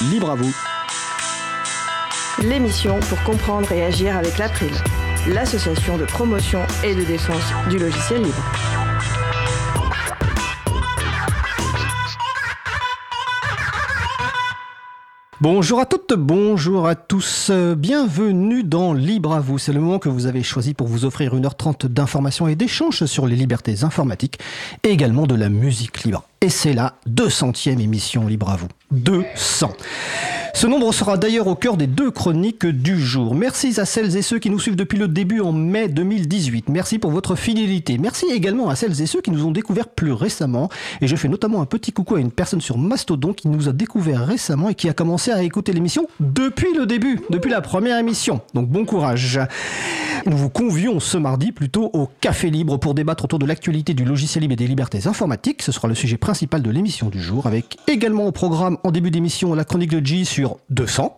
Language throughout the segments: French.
libre à vous. L'émission pour comprendre et agir avec l'April, l'association de promotion et de défense du logiciel libre. Bonjour à toutes, bonjour à tous, bienvenue dans Libre à vous. C'est le moment que vous avez choisi pour vous offrir 1h30 d'informations et d'échanges sur les libertés informatiques et également de la musique libre. Et c'est la 200e émission Libre à vous. 200. Ce nombre sera d'ailleurs au cœur des deux chroniques du jour. Merci à celles et ceux qui nous suivent depuis le début en mai 2018. Merci pour votre fidélité. Merci également à celles et ceux qui nous ont découvert plus récemment. Et je fais notamment un petit coucou à une personne sur Mastodon qui nous a découvert récemment et qui a commencé à écouter l'émission depuis le début, depuis la première émission. Donc bon courage. Nous vous convions ce mardi plutôt au Café Libre pour débattre autour de l'actualité du logiciel libre et des libertés informatiques. Ce sera le sujet principal de l'émission du jour avec également au programme en début d'émission la chronique de G sur 200.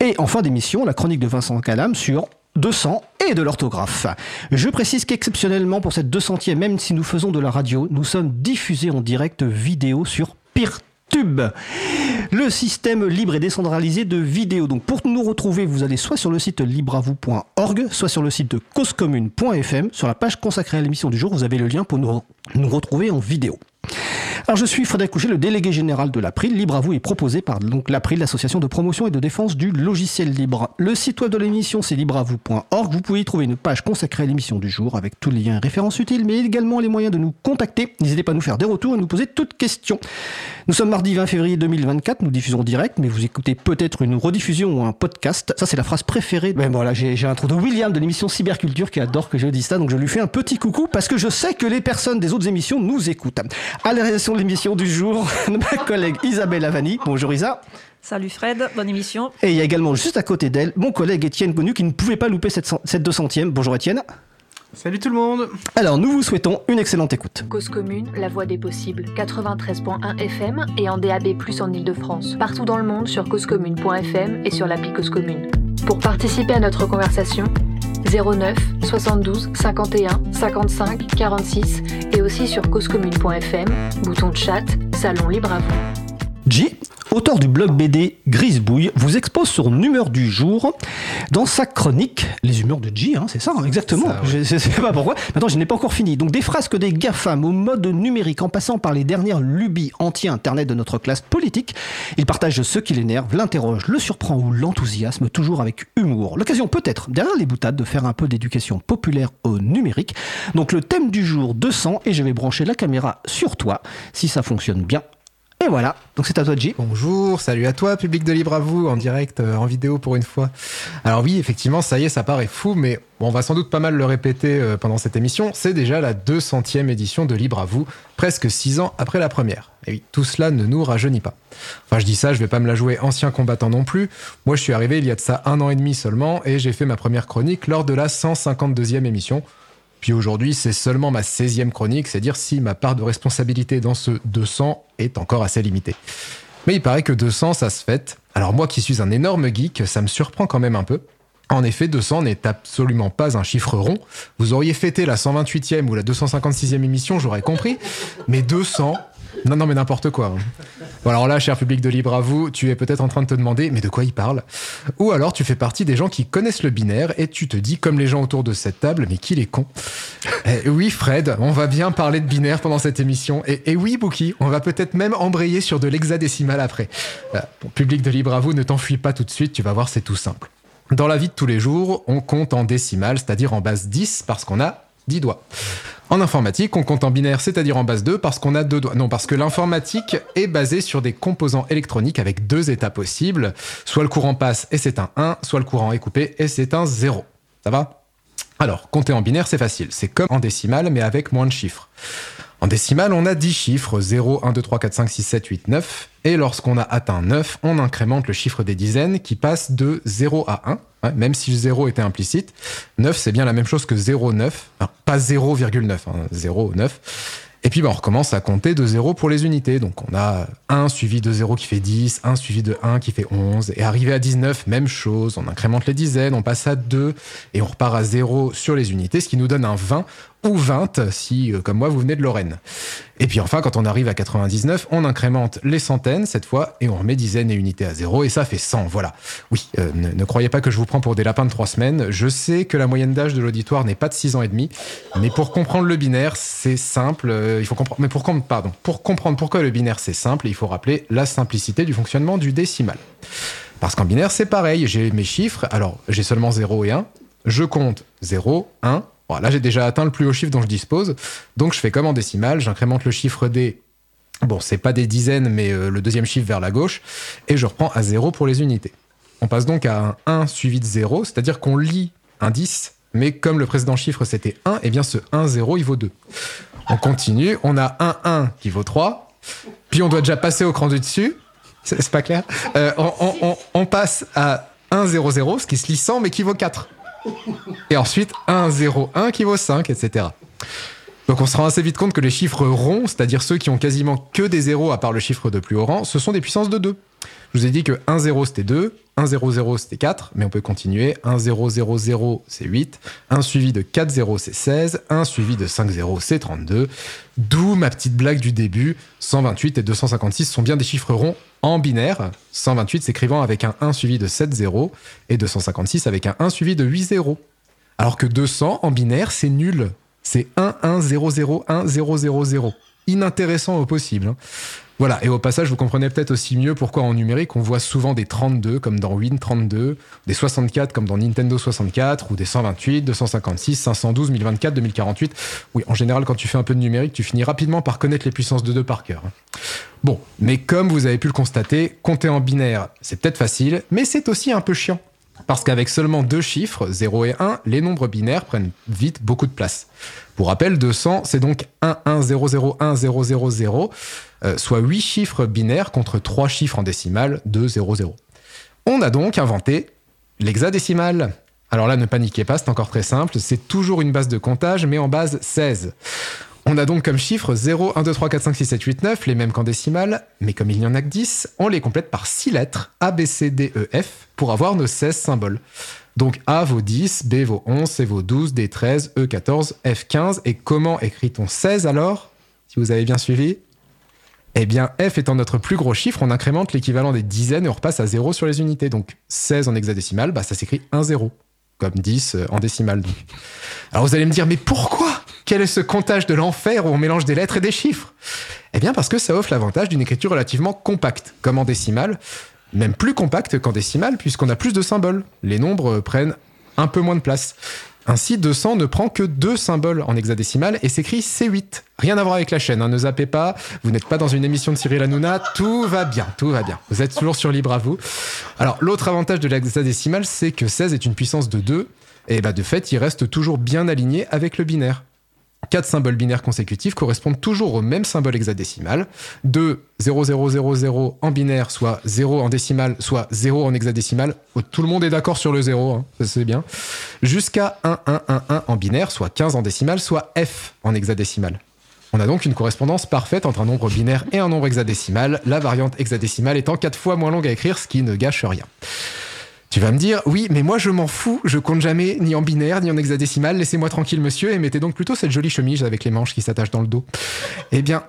Et en fin d'émission, la chronique de Vincent Calam sur 200 et de l'orthographe. Je précise qu'exceptionnellement pour cette 200e, même si nous faisons de la radio, nous sommes diffusés en direct vidéo sur Peertube, le système libre et décentralisé de vidéos. Donc pour nous retrouver, vous allez soit sur le site libravou.org, soit sur le site de causecommune.fm. Sur la page consacrée à l'émission du jour, vous avez le lien pour nous, nous retrouver en vidéo. Alors je suis Frédéric Couchet, le délégué général de l'April. Libre à vous est proposé par donc l'April, l'association de promotion et de défense du logiciel libre. Le site web de l'émission c'est libreavou.org. Vous pouvez y trouver une page consacrée à l'émission du jour avec tous les liens et références utiles, mais également les moyens de nous contacter. N'hésitez pas à nous faire des retours et nous poser toutes questions. Nous sommes mardi 20 février 2024, nous diffusons direct, mais vous écoutez peut-être une rediffusion ou un podcast. Ça c'est la phrase préférée. Ben voilà, j'ai un trou de William de l'émission Cyberculture qui adore que je dise ça, donc je lui fais un petit coucou parce que je sais que les personnes des autres émissions nous écoutent. À la de l'émission du jour, ma collègue Isabelle Avani. Bonjour Isa. Salut Fred, bonne émission. Et il y a également juste à côté d'elle mon collègue Étienne Gonu qui ne pouvait pas louper cette, cette 200e. Bonjour Étienne. Salut tout le monde Alors nous vous souhaitons une excellente écoute. Cause commune, la voix des possibles, 93.1 FM et en DAB+, en Ile-de-France. Partout dans le monde sur causecommune.fm et sur l'appli Cause Commune. Pour participer à notre conversation, 09 72 51 55 46 et aussi sur causecommune.fm, bouton de chat, salon libre à vous. J, auteur du blog BD Grisebouille, vous expose son humeur du jour dans sa chronique Les humeurs de J, hein, c'est ça, hein, exactement. Ça, ouais. Je ne sais pas pourquoi. Maintenant, je n'ai pas encore fini. Donc, des frasques des GAFAM au mode numérique en passant par les dernières lubies anti-internet de notre classe politique. Il partage ce qui l'énerve, l'interroge, le surprend ou l'enthousiasme, toujours avec humour. L'occasion peut-être, derrière les boutades, de faire un peu d'éducation populaire au numérique. Donc, le thème du jour 200, et je vais brancher la caméra sur toi, si ça fonctionne bien. Et voilà, donc c'est à toi J. Bonjour, salut à toi, public de Libre à vous, en direct, euh, en vidéo pour une fois. Alors oui, effectivement, ça y est, ça paraît fou, mais on va sans doute pas mal le répéter euh, pendant cette émission. C'est déjà la 200e édition de Libre à vous, presque 6 ans après la première. Et oui, tout cela ne nous rajeunit pas. Enfin, je dis ça, je vais pas me la jouer ancien combattant non plus. Moi, je suis arrivé il y a de ça un an et demi seulement, et j'ai fait ma première chronique lors de la 152e émission. Puis aujourd'hui, c'est seulement ma 16e chronique, c'est dire si ma part de responsabilité dans ce 200 est encore assez limitée. Mais il paraît que 200, ça se fête. Alors moi qui suis un énorme geek, ça me surprend quand même un peu. En effet, 200 n'est absolument pas un chiffre rond. Vous auriez fêté la 128e ou la 256e émission, j'aurais compris. Mais 200, non, non, mais n'importe quoi. hein. Bon, alors là, cher public de Libre à vous, tu es peut-être en train de te demander, mais de quoi il parle? Ou alors tu fais partie des gens qui connaissent le binaire et tu te dis, comme les gens autour de cette table, mais qu'il est con. Eh oui, Fred, on va bien parler de binaire pendant cette émission. Et, oui, Bookie, on va peut-être même embrayer sur de l'hexadécimal après. Bon, public de Libre à vous, ne t'enfuis pas tout de suite, tu vas voir, c'est tout simple. Dans la vie de tous les jours, on compte en décimale, c'est-à-dire en base 10, parce qu'on a 10 doigts. En informatique, on compte en binaire, c'est-à-dire en base 2, parce qu'on a deux doigts. Que l'informatique est basée sur des composants électroniques avec deux états possibles. Soit le courant passe et c'est un 1, soit le courant est coupé et c'est un 0. Ça va? Alors, compter en binaire, c'est facile. C'est comme en décimale, mais avec moins de chiffres. En décimale, on a 10 chiffres, 0, 1, 2, 3, 4, 5, 6, 7, 8, 9. Et lorsqu'on a atteint 9, on incrémente le chiffre des dizaines qui passe de 0 à 1, ouais, même si le 0 était implicite. 9, c'est bien la même chose que 0,9, enfin, pas 0,9, hein, 0, 9. Et puis bah, on recommence à compter de 0 pour les unités. Donc on a 1 suivi de 0 qui fait 10, 1 suivi de 1 qui fait 11. Et arrivé à 19, même chose, on incrémente les dizaines, on passe à 2 et on repart à 0 sur les unités, ce qui nous donne un 20 ou 20 si, euh, comme moi, vous venez de Lorraine. Et puis enfin, quand on arrive à 99, on incrémente les centaines cette fois et on remet dizaines et unités à zéro et ça fait 100. Voilà. Oui, euh, ne, croyez pas que je vous prends pour des lapins de trois semaines. Je sais que la moyenne d'âge de l'auditoire n'est pas de 6 ans et demi, mais pour comprendre le binaire, c'est simple. Euh, il faut comprendre. Mais pour, pardon, pour comprendre pourquoi le binaire c'est simple, il faut rappeler la simplicité du fonctionnement du décimal. Parce qu'en binaire, c'est pareil. J'ai mes chiffres. Alors, j'ai seulement 0 et 1. Je compte 0, 1. Là, j'ai déjà atteint le plus haut chiffre dont je dispose. Donc, je fais comme en décimal. J'incrémente le chiffre des. Bon, c'est pas des dizaines, mais euh, le deuxième chiffre vers la gauche. Et je reprends à 0 pour les unités. On passe donc à un 1 suivi de 0, c'est-à-dire qu'on lit un 10, mais comme le précédent chiffre c'était 1, et eh bien ce 1, 0, il vaut 2. On continue, on a un 1 qui vaut 3, puis on doit déjà passer au cran du dessus, c'est pas clair euh, on, on, on, passe à 1, 0, 0, ce qui se lit 100, mais qui vaut 4. Et ensuite 1, 0, 1 qui vaut 5, etc. Donc on se rend assez vite compte que les chiffres ronds, c'est-à-dire ceux qui ont quasiment que des zéros à part le chiffre de plus haut rang, ce sont des puissances de 2. Je vous ai dit que 1, 0 c'était 2, 1, 0, 0 c'était 4, mais on peut continuer. 1, 0, 0, 0 c'est 8, 1 suivi de 4, 0 c'est 16, 1 suivi de 5, 0 c'est 32. D'où ma petite blague du début, 128 et 256 sont bien des chiffres ronds en binaire, 128 s'écrivant avec un 1 suivi de 7 0 et 256 avec un 1 suivi de 8 0. Alors que 200 en binaire, c'est nul. C'est 1 1 0 0 1 0 0 0. Inintéressant au possible. Voilà, et au passage, vous comprenez peut-être aussi mieux pourquoi en numérique on voit souvent des 32 comme dans Win 32, des 64 comme dans Nintendo 64, ou des 128, 256, 512, 1024, 2048. Oui, en général, quand tu fais un peu de numérique, tu finis rapidement par connaître les puissances de 2 par cœur. Hein. Bon, mais comme vous avez pu le constater, compter en binaire, c'est peut-être facile, mais c'est aussi un peu chiant. Parce qu'avec seulement deux chiffres, 0 et 1, les nombres binaires prennent vite beaucoup de place. Pour rappel, 200, c'est donc 1, 1, 0, 0, 1, 0, 0, 0, soit 8 chiffres binaires contre 3 chiffres en décimale, 2, 0, 0. On a donc inventé l'hexadécimal. Alors là, ne paniquez pas, c'est encore très simple, c'est toujours une base de comptage, mais en base 16. On a donc comme chiffre 0, 1, 2, 3, 4, 5, 6, 7, 8, 9, les mêmes qu'en décimale, mais comme il n'y en a que 10, on les complète par 6 lettres, A, B, C, D, E, F, pour avoir nos 16 symboles. Donc A vaut 10, B vaut 11, C vaut 12, D 13, E 14, F 15. Et comment écrit-on 16 alors Si vous avez bien suivi? Eh bien, F étant notre plus gros chiffre, on incrémente l'équivalent des dizaines et on repasse à 0 sur les unités. Donc 16 en hexadécimal, bah, ça s'écrit 1, 0. Comme 10 euh, en décimale. Alors vous allez me dire, mais pourquoi? Quel est ce comptage de l'enfer où on mélange des lettres et des chiffres? Eh bien parce que ça offre l'avantage d'une écriture relativement compacte, comme en décimale même plus compact qu'en décimale, puisqu'on a plus de symboles. Les nombres prennent un peu moins de place. Ainsi, 200 ne prend que deux symboles en hexadécimal et s'écrit C8. Rien à voir avec la chaîne, hein, ne zappez pas, vous n'êtes pas dans une émission de Cyril Hanouna, tout va bien, tout va bien. Vous êtes toujours sur Libre à vous. Alors, l'autre avantage de l'hexadécimal, c'est que 16 est une puissance de 2, et bah de fait, il reste toujours bien aligné avec le binaire. Quatre symboles binaires consécutifs correspondent toujours au même symbole hexadécimal. De 00000 en binaire, soit 0 en décimal, soit 0 en hexadécimal. Tout le monde est d'accord sur le 0, hein, c'est bien. Jusqu'à 1111 en binaire, soit 15 en décimal, soit F en hexadécimal. On a donc une correspondance parfaite entre un nombre binaire et un nombre hexadécimal, la variante hexadécimale étant 4 fois moins longue à écrire, ce qui ne gâche rien. Tu vas me dire, oui, mais moi je m'en fous, je compte jamais ni en binaire ni en hexadécimal, laissez-moi tranquille monsieur, et mettez donc plutôt cette jolie chemise avec les manches qui s'attachent dans le dos. Eh bien,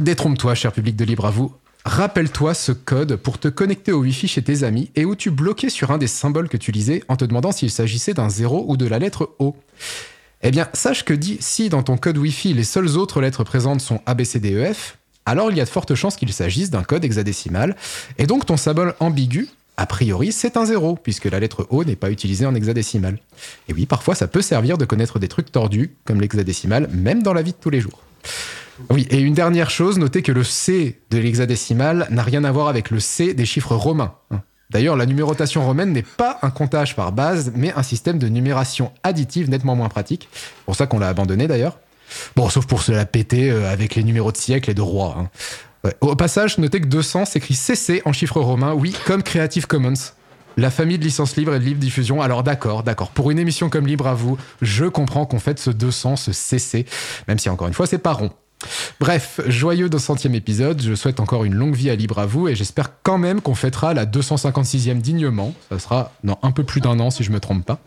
détrompe-toi, cher public de Libre à vous. Rappelle-toi ce code pour te connecter au Wi-Fi chez tes amis et où tu bloquais sur un des symboles que tu lisais en te demandant s'il s'agissait d'un zéro ou de la lettre O. Eh bien, sache que si dans ton code Wi-Fi les seules autres lettres présentes sont A, B, C, D, E, F, alors il y a de fortes chances qu'il s'agisse d'un code hexadécimal, et donc ton symbole ambigu a priori, c'est un zéro, puisque la lettre O n'est pas utilisée en hexadécimal. Et oui, parfois, ça peut servir de connaître des trucs tordus, comme l'hexadécimal, même dans la vie de tous les jours. Oui, et une dernière chose, notez que le C de l'hexadécimal n'a rien à voir avec le C des chiffres romains. D'ailleurs, la numérotation romaine n'est pas un comptage par base, mais un système de numération additive nettement moins pratique. Pour ça qu'on l'a abandonné d'ailleurs. Bon, sauf pour se la péter euh, avec les numéros de siècle et de roi. Hein. Au passage, notez que 200 s'écrit CC en chiffres romains, oui, comme Creative Commons. La famille de licences libres et de libre diffusion. Alors d'accord, d'accord. Pour une émission comme Libre à vous, je comprends qu'on fait ce 200, ce CC, même si encore une fois, c'est pas rond. Bref, joyeux 200e épisode, je souhaite encore une longue vie à Libre à vous et j'espère quand même qu'on fêtera la 256e dignement. Ça sera dans un peu plus d'un an si je me trompe pas.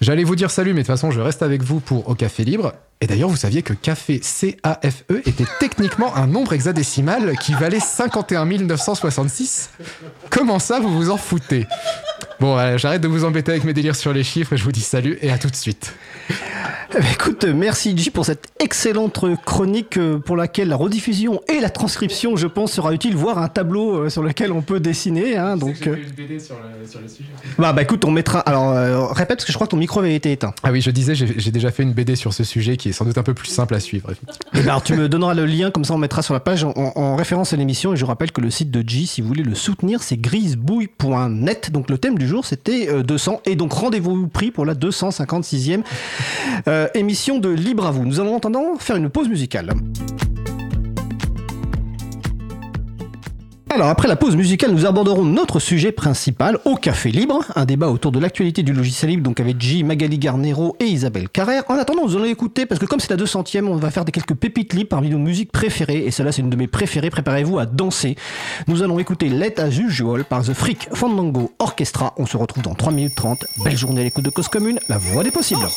J'allais vous dire salut, mais de toute façon, je reste avec vous pour Au Café Libre. Et d'ailleurs, vous saviez que café C-A-F-E était techniquement un nombre hexadécimal qui valait 51 966 Comment ça, vous vous en foutez? Bon, euh, j'arrête de vous embêter avec mes délires sur les chiffres je vous dis salut et à tout de suite. Eh ben, écoute, merci J pour cette excellente chronique euh, pour laquelle la rediffusion et la transcription, je pense, sera utile, voire un tableau euh, sur lequel on peut dessiner. Hein, donc, une BD sur le, sujet. Bah, bah écoute, on mettra. Alors, répète parce que je crois que ton micro avait été éteint. Ah oui, je disais, j'ai déjà fait une BD sur ce sujet qui est sans doute un peu plus simple à suivre. Eh ben, alors, tu me donneras le lien, comme ça on mettra sur la page en, en référence à l'émission. Et je rappelle que le site de J, si vous voulez le soutenir, c'est grisebouille.net. Donc le thème du jour, c'était 200. Et donc rendez-vous pris pour la 256e. Euh, émission de Libre à vous. Nous allons en faire une pause musicale. Alors après la pause musicale, nous aborderons notre sujet principal au Café Libre, un débat autour de l'actualité du logiciel libre, donc avec J, Magali Garnero et Isabelle Carrère. En attendant, nous allons écouter, parce que comme c'est la 200ème, on va faire des quelques pépites libres parmi nos musiques préférées, et celle-là c'est une de mes préférées, préparez-vous à danser. Nous allons écouter Let As Usual par The Freak Fandango Orchestra. On se retrouve dans 3 minutes 30. Belle journée à l'écoute de Cause Commune, la voix des possibles.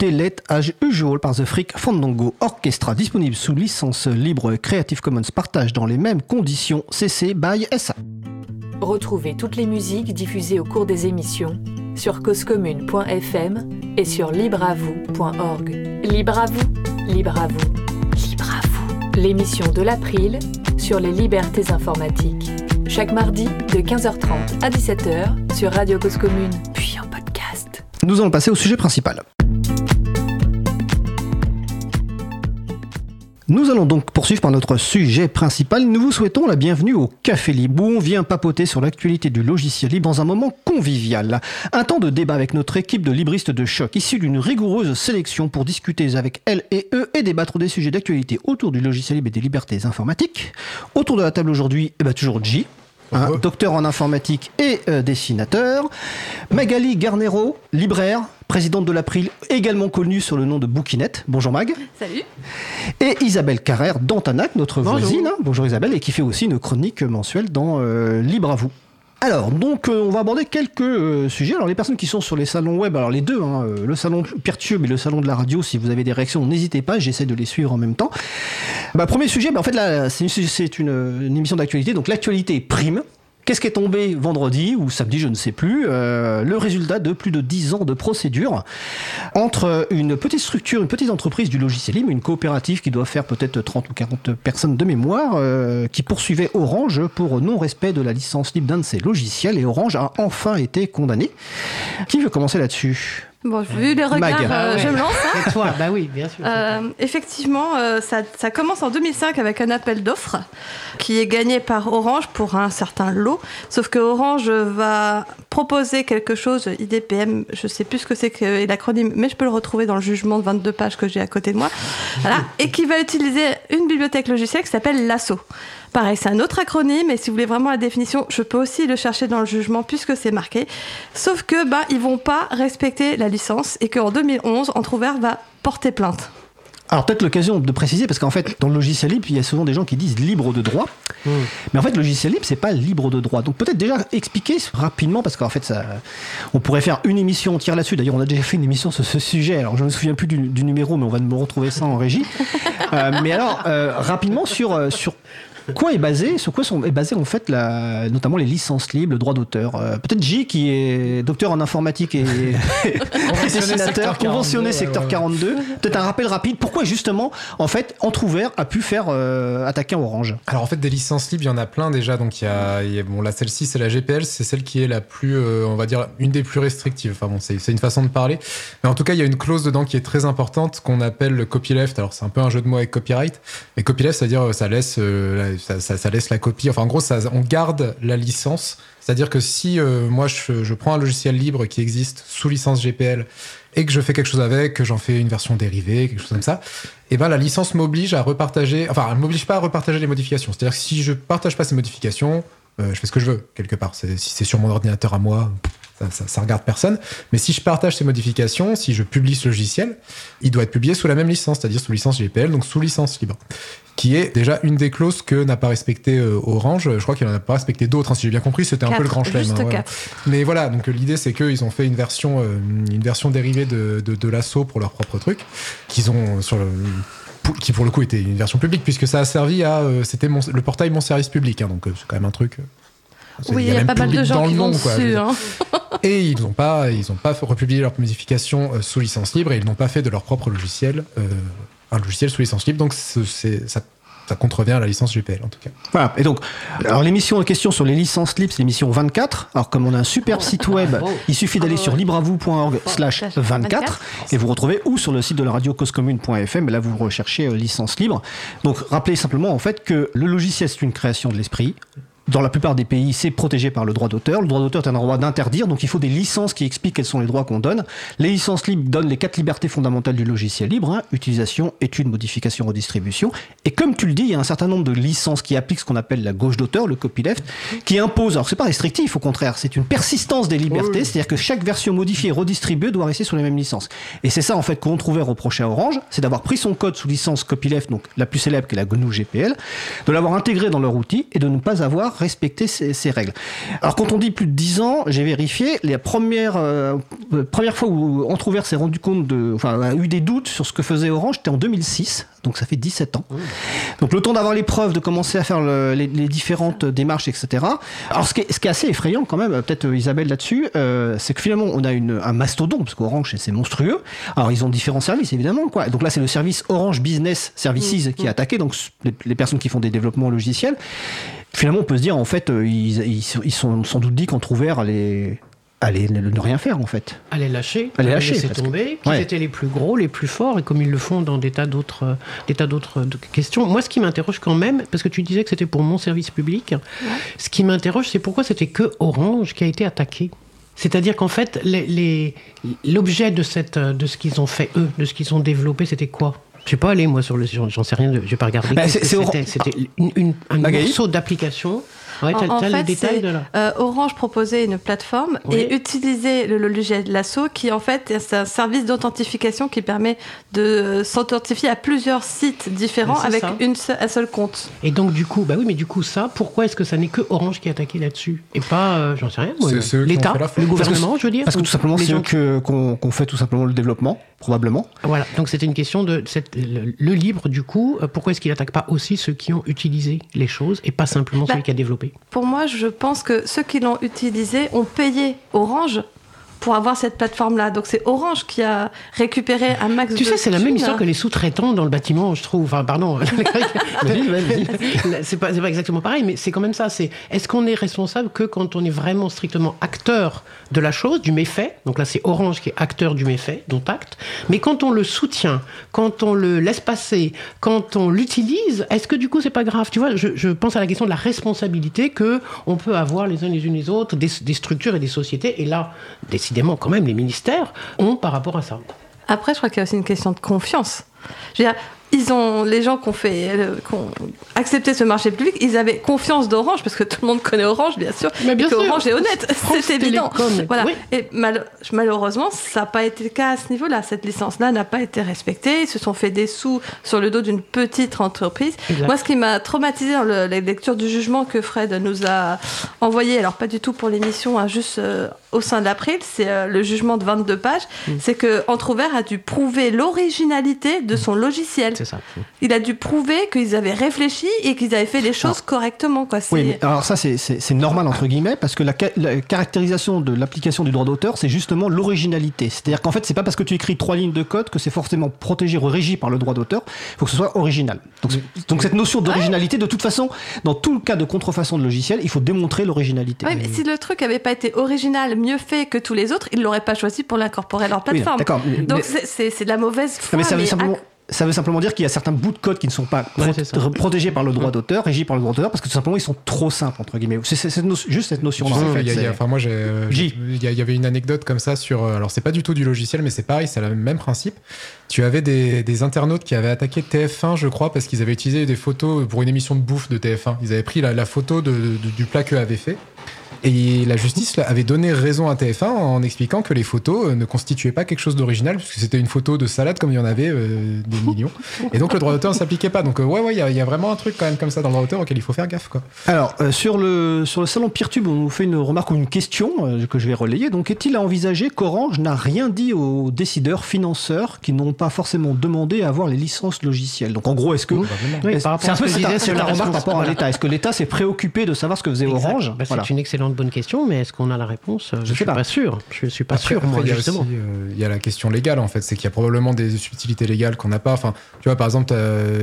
Écoutez Let As Usual par The Freak Fandango Orchestra, disponible sous licence libre Creative Commons partage dans les mêmes conditions CC by SA. Retrouvez toutes les musiques diffusées au cours des émissions sur causecommune.fm et sur libreavoue.org. Libre à vous Libre à vous. Libre à vous. L'émission de l'April sur les libertés informatiques. Chaque mardi de 15h30 à 17h sur Radio Cause Commune, puis en podcast. Nous allons passer au sujet principal. Nous allons donc poursuivre par notre sujet principal. Nous vous souhaitons la bienvenue au Café Libre où on vient papoter sur l'actualité du logiciel libre dans un moment convivial. Un temps de débat avec notre équipe de libristes de choc issue d'une rigoureuse sélection pour discuter avec elle et eux et débattre des sujets d'actualité autour du logiciel libre et des libertés informatiques. Autour de la table aujourd'hui, eh ben, toujours J. hein, docteur en informatique et euh, dessinateur. Magali Garnero, libraire, présidente de l'April, également connue sur le nom de Bouquinette. Bonjour Mag. Salut. Et Isabelle Carrère d'Antanac, notre voisine. hein. Bonjour Isabelle, et qui fait aussi une chronique mensuelle dans euh, Libre à vous. Alors, donc, euh, on va aborder quelques euh, sujets. Alors, les personnes qui sont sur les salons web, alors les deux, hein, euh, le salon Peertube et le salon de la radio, si vous avez des réactions, n'hésitez pas, j'essaie de les suivre en même temps. Bah, premier sujet, bah, en fait, là, c'est une, c'est une- une émission d'actualité, donc l'actualité prime. Qu'est-ce qui est tombé vendredi ou samedi, je ne sais plus euh, Le résultat de plus de 10 ans de procédure entre une petite structure, une petite entreprise du logiciel libre, une coopérative qui doit faire peut-être 30 ou 40 personnes de mémoire, euh, qui poursuivait Orange pour non-respect de la licence libre d'un de ses logiciels, et Orange a enfin été condamné. Qui veut commencer là-dessus? Bon, vu les regards, euh, Ah ouais. je me lance. hein. C'est toi, bah oui, bien sûr. Euh, effectivement, euh, ça, ça commence en 2005 avec un appel d'offres qui est gagné par Orange pour un certain lot. Sauf que Orange va proposer quelque chose, IDPM, je sais plus ce que c'est que l'acronyme, mais je peux le retrouver dans le jugement de 22 pages que j'ai à côté de moi. Voilà, et qui va utiliser une bibliothèque logicielle qui s'appelle LASSO. Pareil, c'est un autre acronyme, et si vous voulez vraiment la définition, je peux aussi le chercher dans le jugement puisque c'est marqué. Sauf que bah, ils vont pas respecter la licence et qu'en 2011, Entrouvert va porter plainte. Alors peut-être l'occasion de préciser, parce qu'en fait, dans le logiciel libre, il y a souvent des gens qui disent libre de droit. Mais en fait, le logiciel libre, c'est pas libre de droit. Donc peut-être déjà expliquer rapidement, parce qu'en fait, ça, on pourrait faire une émission entière là-dessus. D'ailleurs, on a déjà fait une émission sur ce sujet. Alors je ne me souviens plus du, du numéro, mais on va me retrouver ça en régie. Euh, mais alors, euh, rapidement, sur, euh, sur quoi est basé, sur quoi sont, est basé en fait la, notamment les licences libres, le droit d'auteur. Euh, peut-être J qui est docteur en informatique et, et dessinateur, secteur 42, conventionné ouais, secteur ouais, ouais. 42. Peut-être un rappel rapide. Pourquoi justement, en fait, Entrouvert a pu faire euh, attaquer Orange? Alors en fait, des licences libres, il y en a plein déjà. Donc il y a, il y a- bon là celle-ci, c'est la GPL, c'est celle qui est la plus, euh, on va dire, une des plus restrictives. Enfin bon, c'est une façon de parler. Mais en tout cas, il y a une clause dedans qui est très importante qu'on appelle le copyleft. Alors c'est un peu un jeu de mots avec copyright, mais copyleft, c'est-à-dire ça laisse, euh, la- ça, laisse la copie. Enfin en gros, on garde la licence. C'est-à-dire que si euh, moi je, prends un logiciel libre qui existe sous licence GPL et que je fais quelque chose avec, que j'en fais une version dérivée, quelque chose comme ça, et ben la licence m'oblige à repartager, enfin elle m'oblige pas à repartager les modifications. C'est-à-dire que si je partage pas ces modifications, euh, je fais ce que je veux quelque part. Si c'est sur mon ordinateur à moi, ça, ça, ça regarde personne. Mais si je partage ces modifications, si je publie ce logiciel, il doit être publié sous la même licence, c'est-à-dire sous licence GPL, donc sous licence libre, qui est déjà une des clauses que n'a pas respecté euh, Orange. Je crois qu'il n'en a pas respecté d'autres, hein, si j'ai bien compris. C'était un peu le grand chelem. hein, voilà. Mais voilà, donc euh, l'idée c'est qu'ils ont fait une version, euh, une version dérivée de, de, de l'assaut pour leur propre truc, qu'ils ont sur le qui pour le coup était une version publique puisque ça a servi à euh, c'était le portail mon service public hein, donc euh, c'est quand même un truc Oui, il y a pas mal de gens qui le vont nom, quoi, dessus. hein. et ils n'ont pas ils ont pas republié leur modification euh, sous licence libre et ils n'ont pas fait de leur propre logiciel euh, un logiciel sous licence libre donc c'est ça ça contrevient à la licence GPL en tout cas. Voilà. Et donc, alors l'émission en question sur les licences libres, c'est l'émission 24. Alors, comme on a un super site web, bravo. il suffit d'aller sur libreavou.org slash 24 24. et vous retrouvez ou sur le site de la radio causecommune.fm. Et là, vous recherchez euh, licence libre. Donc, rappelez simplement en fait que le logiciel, c'est une création de l'esprit. Dans la plupart des pays, c'est protégé par le droit d'auteur. Le droit d'auteur est un droit d'interdire, donc il faut des licences qui expliquent quels sont les droits qu'on donne. Les licences libres donnent les quatre libertés fondamentales du logiciel libre hein, utilisation, étude, modification, redistribution. Et comme tu le dis, il y a un certain nombre de licences qui appliquent ce qu'on appelle la gauche d'auteur, le copyleft, qui impose. Alors c'est pas restrictif, au contraire, c'est une persistance des libertés, c'est-à-dire que chaque version modifiée et redistribuée doit rester sur les mêmes licences. Et c'est ça en fait qu'on trouvait reproché à Orange, c'est d'avoir pris son code sous licence copyleft, donc la plus célèbre qui est la GNU GPL, de l'avoir intégré dans leur outil et de ne pas avoir respecter ces, ces règles. Alors quand on dit plus de 10 ans, j'ai vérifié, la première, euh, euh, première fois où Entrouvert s'est rendu compte de, enfin, a eu des doutes sur ce que faisait Orange, c'était en 2006, donc ça fait 17 ans. Donc le temps d'avoir les preuves, de commencer à faire le- les, les différentes démarches, etc. Alors ce qui est, ce qui est assez effrayant quand même, peut-être euh, Isabelle là-dessus, euh, c'est que finalement on a une, un mastodonte, parce qu'Orange c'est- monstrueux. Alors ils ont différents services évidemment, quoi. Donc là c'est le service Orange Business Services qui est attaqué, donc les, les personnes qui font des développements logiciels. Finalement on peut se dire en fait euh, ils, ils, sont- ils sont sans doute dit qu'Entrouvert allait, allait ne, ne rien faire en fait. à les lâcher, À les lâcher, laisser tomber, qu'ils Ouais. étaient les plus gros, les plus forts, et comme ils le font dans des tas d'autres, euh, des tas d'autres euh, questions. Moi, ce qui m'interroge quand même, parce que tu disais que c'était pour mon service public, ce qui m'interroge, c'est pourquoi c'était que Orange qui a été attaqué. C'est-à-dire qu'en fait, les- les- l'objet de, cette, de ce qu'ils ont fait eux, de ce qu'ils ont développé, c'était quoi? Je suis pas allé moi sur le, j'en j'en sais rien, je vais pas regarder. Bah, c'était, une, une- un Magali morceau d'application. Ouais, En- en fait, détail de là. Euh, Orange proposait une plateforme Oui. et utilisait le, le logiciel Lasso qui en fait c'est un service d'authentification qui permet de s'authentifier à plusieurs sites différents avec ça. une seule- un seul compte. Et donc du coup, bah oui, mais du coup ça, pourquoi est-ce que ça n'est que Orange qui est attaqué là-dessus et pas, euh, j'en sais rien, l'État, le que- gouvernement, je veux dire. Parce que ou tout simplement c'est eux qu'on qu'on fait tout simplement le développement, probablement. Voilà, donc c'était une question de cette- le, le libre du coup. euh, Pourquoi est-ce qu'il attaque pas aussi ceux qui ont utilisé les choses et pas simplement Bah, celui qui a développé? Pour moi, je pense que ceux qui l'ont utilisé ont payé Orange pour avoir cette plateforme-là. Donc c'est Orange qui a récupéré un max Tu de sais, c'est la même histoire que les sous-traitants dans le bâtiment, je trouve. Enfin, pardon. c'est pas, exactement pareil, mais c'est quand même ça. C'est est-ce qu'on est responsable que quand on est vraiment strictement acteur de la chose, du méfait? Donc là, c'est Orange qui est acteur du méfait, dont acte. Mais quand on le soutient, quand on le laisse passer, quand on l'utilise, est-ce que du coup, c'est pas grave? Tu vois, je, je pense à la question de la responsabilité que on peut avoir les uns les unes les autres, des, des structures et des sociétés. Et là, décidément, quand même, les ministères ont par rapport à ça. Après, je crois qu'il y a aussi une question de confiance. Ils ont, les gens qui ont, fait, euh, qui ont accepté ce marché public, ils avaient confiance d'Orange, parce que tout le monde connaît Orange, bien sûr, Mais bien et sûr. Orange est honnête, c'est évident. Voilà. oui. Et mal- malheureusement, ça n'a pas été le cas à ce niveau-là. Cette licence-là n'a pas été respectée. Ils se sont fait des sous sur le dos d'une petite entreprise. Exact. Moi, ce qui m'a traumatisé dans le- la lecture du jugement que Fred nous a envoyé, alors pas du tout pour l'émission, hein, juste euh, au sein de l'April, c'est euh, le jugement de 22 pages, Mm. c'est que Entrouvert a dû prouver l'originalité de son logiciel. C'est ça. Il a dû prouver qu'ils avaient réfléchi et qu'ils avaient fait les choses correctement. Quoi. Oui, mais alors ça c'est- c'est c'est normal entre guillemets parce que la, ca- la caractérisation de l'application du droit d'auteur c'est justement l'originalité. C'est-à-dire qu'en fait c'est pas parce que tu écris trois lignes de code que c'est forcément protégé ou régi par le droit d'auteur. Il faut que ce soit original. Donc, cette notion d'originalité, de toute façon, dans tout le cas de contrefaçon de logiciel, il faut démontrer l'originalité. Ouais, mais si le truc avait pas été original, mieux fait que tous les autres, ils l'auraient pas choisi pour l'incorporer à leur Oui, plateforme. d'accord. Donc mais- c'est- c'est c'est de la mauvaise foi. Non, mais ça veut mais simplement. Ça veut simplement dire qu'il y a certains bouts de code qui ne sont pas Ouais, protégés par le droit d'auteur, régis par le droit d'auteur, parce que tout simplement ils sont trop simples entre guillemets. C'est no- juste cette notion-là. En fait, enfin, moi, euh, il y, avait une anecdote comme ça sur. euh, Alors, c'est pas du tout du logiciel, mais c'est pareil, c'est le même principe. Tu avais des, des internautes qui avaient attaqué TF1, je crois, parce qu'ils avaient utilisé des photos pour une émission de bouffe de TF1. Ils avaient pris la, la photo de- de- du plat qu'eux avaient fait. Et la justice là, avait donné raison à TF1 en expliquant que les photos euh, ne constituaient pas quelque chose d'original, puisque c'était une photo de salade comme il y en avait euh, des millions. Et donc le droit d'auteur ne s'appliquait pas. Donc euh, ouais, ouais, il y, a- il y a vraiment un truc quand même comme ça dans le droit d'auteur auquel il faut faire gaffe. Quoi. Alors, euh, sur, le, sur le salon Peertube, on nous fait une remarque ou une question euh, que je vais relayer. Donc, est-il à envisager qu'Orange n'a rien dit aux décideurs, financeurs, qui n'ont pas forcément demandé à avoir les licences logicielles? Donc, en gros, est-ce que. Oui, est-ce- par rapport c'est un à ce peu que disais la remarque par rapport à l'État. Est-ce que l'État s'est préoccupé de savoir ce que faisait Exact. Orange? Bah, Voilà. C'est une excellente bonne question, mais est-ce qu'on a la réponse? Je ne suis pas. pas sûr. Je suis pas Après- sûr, après, moi, il justement. euh, il y a la question légale, en fait. C'est qu'il y a probablement des subtilités légales qu'on n'a pas. Enfin, tu vois, par exemple,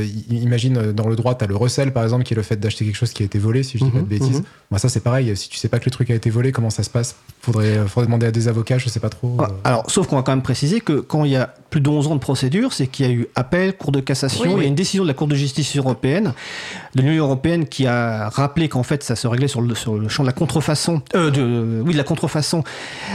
i- imagine euh, dans le droit, tu as le recel, par exemple, qui est le fait d'acheter quelque chose qui a été volé, si je dis pas de Mhm, bêtises. Moi, ça, c'est pareil. Si tu sais pas que le truc a été volé, comment ça se passe? Faudrait, euh, faudrait demander à des avocats, je sais pas trop. Ah, euh. Alors, sauf qu'on va quand même préciser que quand il y a plus de 11 ans de procédure, c'est qu'il y a eu appel, Cour de cassation, Oui, il y oui. a une décision de la Cour de justice européenne, de l'Union européenne qui a rappelé qu'en fait ça se réglait sur le, sur le champ de la contrefaçon, euh, de, oui, de la contrefaçon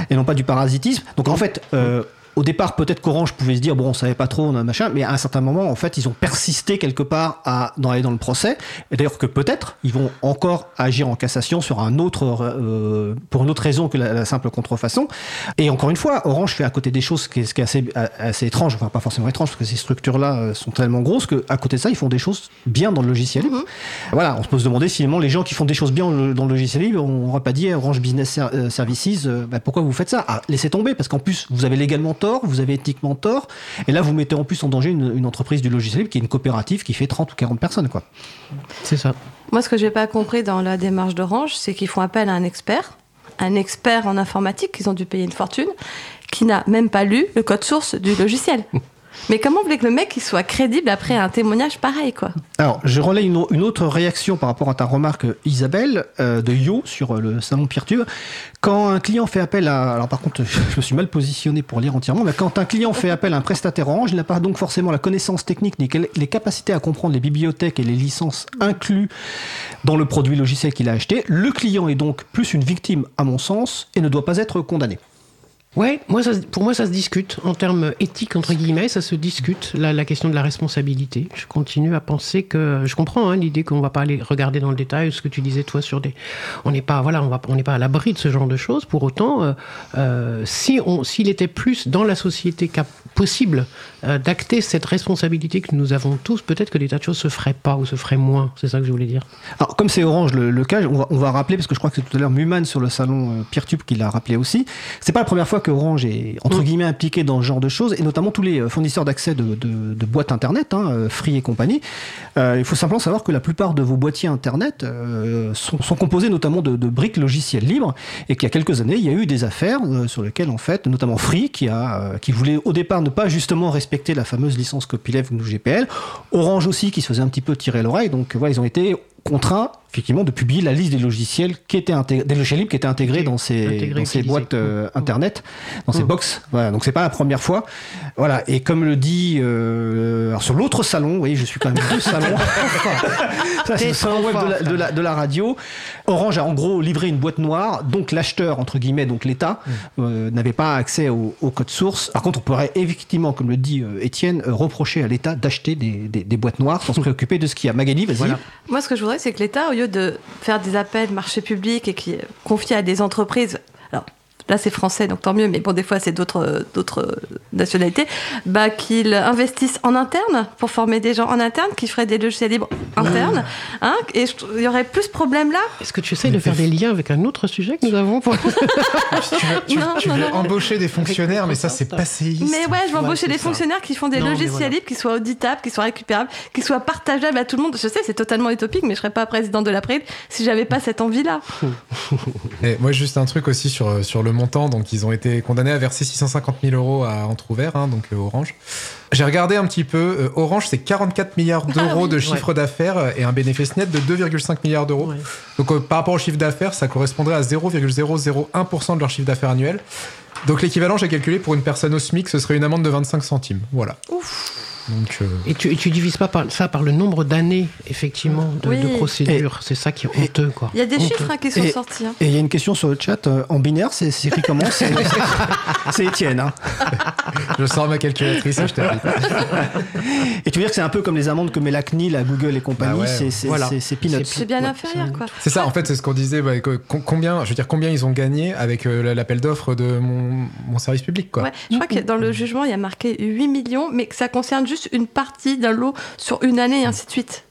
et non pas du parasitisme. Donc en fait, euh, au départ, peut-être qu'Orange pouvait se dire, bon, on savait pas trop, on a machin, mais à un certain moment, en fait, ils ont persisté quelque part à dans aller dans le procès. Et d'ailleurs que peut-être ils vont encore agir en cassation sur un autre, euh, pour une autre raison que la, la simple contrefaçon. Et encore une fois, Orange fait à côté des choses, ce qui est, ce qui est assez, assez étrange, enfin pas forcément étrange, parce que ces structures-là euh, sont tellement grosses qu'à côté de ça, ils font des choses bien dans le logiciel libre. Voilà, on se peut se demander si finalement, les gens qui font des choses bien dans le- logiciel libre, on n'aura pas dit Orange Business euh, Services, bah, pourquoi vous faites ça? Ah, Laissez tomber, parce qu'en plus, vous avez légalement tort, vous avez éthiquement tort, et là, vous mettez en plus en danger une, une entreprise du logiciel libre qui est une coopérative qui fait 30 ou 40 personnes. Quoi. C'est ça. Moi, ce que j'ai pas compris dans la démarche d'Orange, c'est qu'ils font appel à un expert, un expert en informatique, qu'ils ont dû payer une fortune, qui n'a même pas lu le code source du logiciel. Mais comment vous voulez que le mec soit crédible après un témoignage pareil, quoi Alors, je relais une, autre réaction par rapport à ta remarque, Isabelle, euh, de Yo sur euh, le salon Peertube. Quand un client fait appel à. Alors, par contre, je me suis mal positionné pour lire entièrement, mais quand un client fait appel à un prestataire Orange, il n'a pas donc forcément la connaissance technique ni les capacités à comprendre les bibliothèques et les licences inclus dans le produit logiciel qu'il a acheté. Le client est donc plus une victime, à mon sens, et ne doit pas être condamné. Ouais, moi, pour moi, ça se discute. En termes éthiques, entre guillemets, ça se discute, la, question de la responsabilité. Je continue à penser que. Je comprends hein, l'idée qu'on va pas aller regarder dans le détail ce que tu disais, toi, sur des. On n'est pas, voilà, on va, on n'est pas à l'abri de ce genre de choses. Pour autant, euh, euh, si on, s'il était plus dans la société possible euh, d'acter cette responsabilité que nous avons tous, peut-être que des tas de choses se feraient pas ou se feraient moins. C'est ça que je voulais dire. Alors, comme c'est Orange le, cas, on va, on va rappeler, parce que je crois que c'est tout à l'heure Muman sur le salon euh, Peertube qui l'a rappelé aussi, c'est pas la première fois que Orange est, entre guillemets, impliqué dans ce genre de choses, et notamment tous les euh, fournisseurs d'accès de, de- de boîtes Internet, hein, euh, Free et compagnie. Euh, il faut simplement savoir que la plupart de vos boîtiers Internet euh, sont, sont composés notamment de, de briques logicielles libres, et qu'il y a quelques années, il y a eu des affaires euh, sur lesquelles, en fait, notamment Free, qui, a, qui voulait au départ ne pas justement respecter la fameuse licence copyleft GNU GPL, Orange aussi, qui se faisait un petit peu tirer l'oreille, donc voilà, ils ont été contraints effectivement de publier la liste des logiciels qui étaient des logiciels libres qui étaient intégrés dans ces, Intégrés, dans ces boîtes euh, Mm. internet, dans ces Mm. box. Voilà, donc c'est pas la première fois. Voilà, et comme le dit euh, alors sur l'autre salon, vous voyez, je suis quand même deux salons. Ça, c'est le salon web de la, de, la, de la radio. Orange a en gros livré une boîte noire, donc l'acheteur, entre guillemets, donc l'État, euh, n'avait pas accès au, au code source. Par contre, on pourrait effectivement, comme le dit Étienne, reprocher à l'État d'acheter des, des- des boîtes noires sans se préoccuper de ce qu'il y a. Magali, vas-y. Voilà. Moi, ce que je voudrais, c'est que l'État, au lieu de faire des appels marché public et qui confie à des entreprises, là c'est français, donc tant mieux, mais bon, des fois c'est d'autres euh, d'autres euh, nationalités, bah, qu'ils investissent en interne pour former des gens en interne qui feraient des logiciels libres internes. Hein, et il y aurait plus ce problème-là. Est-ce que tu essayes de faire des liens avec un autre sujet que nous avons pour... Tu veux, tu- Non, tu non, veux non. embaucher des fonctionnaires, mais ça, c'est passéiste. Mais ouais, je vais embaucher des ça. fonctionnaires qui font des logiciels voilà. libres, qui soient auditables, qui soient récupérables, qui soient partageables à tout le monde. Je sais, c'est totalement utopique, mais je serais pas présidente de l'April si j'avais pas cette envie-là. Et moi, juste un truc aussi sur, sur le montant. Donc, ils ont été condamnés à verser 650 000 euros à Entrouvert, hein, donc euh, Orange. J'ai regardé un petit peu. euh, Orange, c'est 44 milliards d'euros de chiffre d'affaires et un bénéfice net de 2,5 milliards d'euros. Ouais. Donc, euh, par rapport au chiffre d'affaires, ça correspondrait à 0,001% de leur chiffre d'affaires annuel. Donc, l'équivalent, j'ai calculé pour une personne au SMIC, ce serait une amende de 25 centimes. Voilà. Donc, euh, Et tu, tu divises pas par, ça par le nombre d'années, effectivement, de, Oui. de procédures. C'est ça qui est honteux, quoi. Il y a des Honteux. chiffres hein, qui sont Et- sortis. hein. Et il y a une question sur le chat euh, en binaire, c'est écrit comment C'est Étienne. Hein. je sors ma calculatrice et je t'invite. Et tu veux dire que c'est un peu comme les amendes que met la CNIL, la Google et compagnie, Bah ouais. c'est Voilà. peanuts. C'est bien Ouais, inférieur, c'est- quoi. C'est ça, en fait, c'est ce qu'on disait. combien, je veux dire, combien ils ont gagné avec euh, l'appel d'offres de mon, mon service public, quoi. Ouais, je crois que dans le jugement, il y a marqué 8 millions, mais que ça concerne juste une partie d'un lot sur une année et ainsi de suite.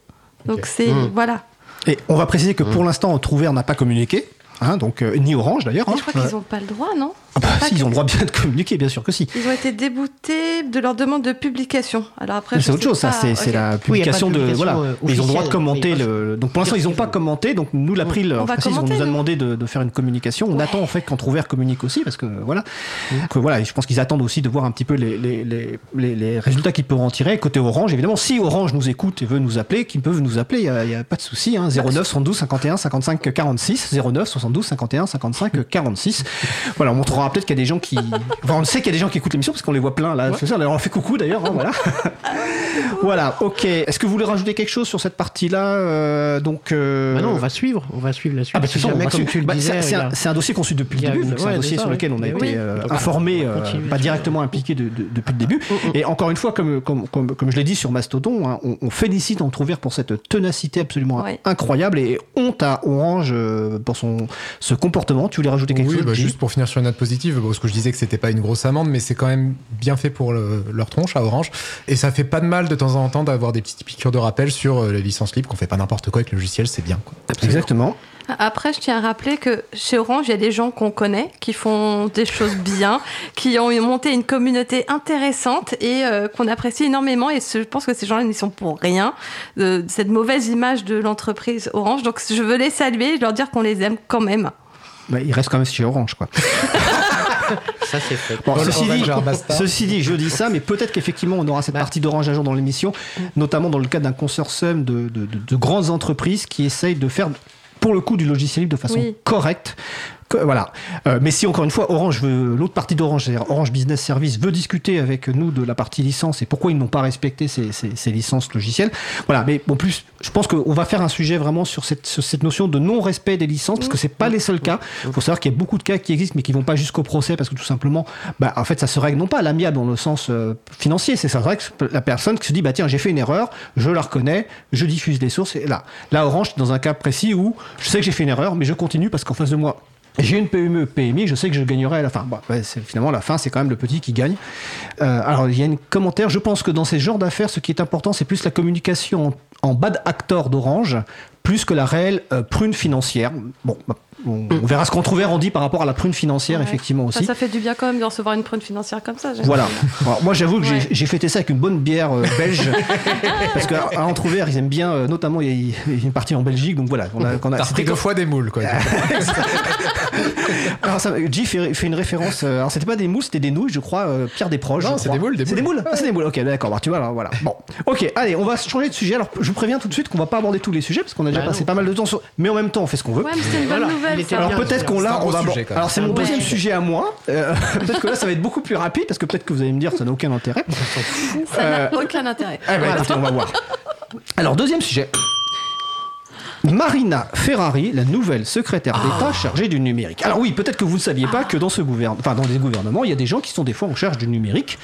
Donc c'est. Mm. Voilà. Et on va préciser que pour l'instant, Trouvert n'a pas communiqué. Hein, donc, euh, ni Orange d'ailleurs. Hein. je crois qu'ils n'ont pas le droit, non? Ah bah, si, ils ont le droit bien de communiquer, bien sûr que si. Ils ont été déboutés de leur demande de publication. Alors après, C'est autre chose, ça, pas, c'est la Oui, publication de Voilà. euh, Mais ils ont le droit de commenter oui, le. Donc pour l'instant, ils n'ont pas commenté, donc nous, l'April, On va précise, on nous a demandé de, de faire une communication. On attend en fait qu'Entrouvert communique aussi, parce que voilà. Donc, euh, voilà, et je pense qu'ils attendent aussi de voir un petit peu les, les, les, les- les résultats qu'ils peuvent en tirer. Côté Orange, évidemment, si Orange nous écoute et veut nous appeler, qu'ils peuvent nous appeler, il n'y a, pas de souci. Hein, 09 72 51 55 46, 09 72 72 51 55 46. Voilà, on montrera peut-être qu'il y a des gens qui. Enfin, on sait qu'il y a des gens qui écoutent l'émission parce qu'on les voit plein là. C'est ça, on leur fait coucou d'ailleurs. hein, voilà. voilà, ok. Est-ce que vous voulez rajouter quelque chose sur cette partie-là euh, Donc. euh, Bah non, on va suivre, on va suivre la suite. ah bah, si jamais, comme suivre. tu le Bah, disais, c'est- un, a- c'est un dossier conçu depuis il y le a début, c'est un ouais, dossier sur lequel on a oui. été Oui. euh, Donc, informé, euh, pas directement impliqué de- de- depuis le début. Et encore une fois, comme, comme, comme, comme je l'ai dit sur Mastodon, hein, on, on félicite Entrouvert pour cette ténacité absolument Ouais. incroyable et honte à Orange pour son ce comportement. Tu voulais rajouter quelque Oui, chose bah, Jim juste pour finir sur une note positive, bon, parce que je disais que c'était pas une grosse amende, mais c'est quand même bien fait pour le- leur tronche à Orange. Et ça fait pas de mal de temps en temps d'avoir des petites piqûres de rappel sur euh, les licences libres, qu'on fait pas n'importe quoi avec le logiciel, c'est bien. Quoi. Exactement. Après, je tiens à rappeler que chez Orange, il y a des gens qu'on connaît, qui font des choses bien, qui ont monté une communauté intéressante et euh, qu'on apprécie énormément. Et ce- je pense que ces gens-là n'y sont pour rien de cette mauvaise image de l'entreprise Orange. Donc, je veux les saluer et leur dire qu'on les aime quand même. Bah, il reste quand même chez Orange, quoi. Ça, c'est fait. Bon, ceci, dit, ceci je dis ça, mais peut-être qu'effectivement, on aura cette Bah. partie d'Orange un jour dans l'émission, notamment dans le cadre d'un consortium de, de- de- de grandes entreprises qui essayent de faire, pour le coup, du logiciel libre de façon Oui. correcte. Voilà. Euh, mais si encore une fois, Orange veut, l'autre partie d'Orange, c'est-à-dire Orange Business Service, veut discuter avec nous de la partie licence et pourquoi ils n'ont pas respecté ces, ces- ces licences logicielles. Voilà. Mais en plus, je pense qu'on va faire un sujet vraiment sur cette, notion de non-respect des licences parce que c'est pas les seuls cas. Il faut savoir qu'il y a beaucoup de cas qui existent mais qui vont pas jusqu'au procès parce que tout simplement, bah, en fait, ça se règle non pas à l'amiable dans le sens euh, financier, c'est ça, c'est vrai que la personne qui se dit, bah tiens, j'ai fait une erreur, je la reconnais, je diffuse les sources et là, là, Orange, dans un cas précis où je sais que j'ai fait une erreur, mais je continue parce qu'en face de moi, j'ai une PME, PMI, je sais que je gagnerai à la fin. Finalement, la fin, c'est quand même le petit qui gagne. Euh, alors, il y a un commentaire. Je pense que dans ces genres d'affaires, ce qui est important, c'est plus la communication en, en bad actor d'Orange, plus que la réelle euh, prune financière. Bon, bah, on, on verra ce qu'on trouvera en dit par rapport à la prune financière, Ouais. effectivement Ça, aussi. ça fait du bien quand même de recevoir une prune financière comme ça. Voilà. Alors, moi, j'avoue que j'ai- Ouais. j'ai fêté ça avec une bonne bière euh, belge. parce qu'à à Entrouvert, ils aiment bien, euh, notamment, il y, y a une partie en Belgique. Donc voilà. On a, qu'on a- repris deux fois des moules, quoi. Alors, ça, Guy fait, fait une référence. euh, alors, c'était pas des moules, c'était des nouilles, je crois. euh, Pierre Desproges. Non, c'est des moules, des C'est des moules. Ah, c'est des moules. Ok, d'accord. bah, tu vois, alors, voilà. Bon. Ok, allez, on va changer de sujet. Alors, je vous préviens tout de suite qu'on va pas aborder tous les sujets parce qu'on a déjà Bah passé non. pas mal de temps sur. Mais en même temps, on fait ce qu'on veut. Ouais, mais une bonne Voilà, nouvelle. Ça. Alors peut-être qu'on l'a, on va sujet, quand même. Alors c'est mon Ouais. deuxième sujet à moi. Euh, peut-être que là ça va être beaucoup plus rapide parce que peut-être que vous allez me dire ça n'a aucun intérêt. Ça n'a Euh, aucun intérêt. Ah bah, écoutez, on va voir. Alors, deuxième sujet. Marina Ferrari, la nouvelle secrétaire d'État chargée du numérique. Alors oui, peut-être que vous ne saviez pas que dans ce gouvernement, enfin dans les gouvernements, il y a des gens qui sont des fois en charge du numérique.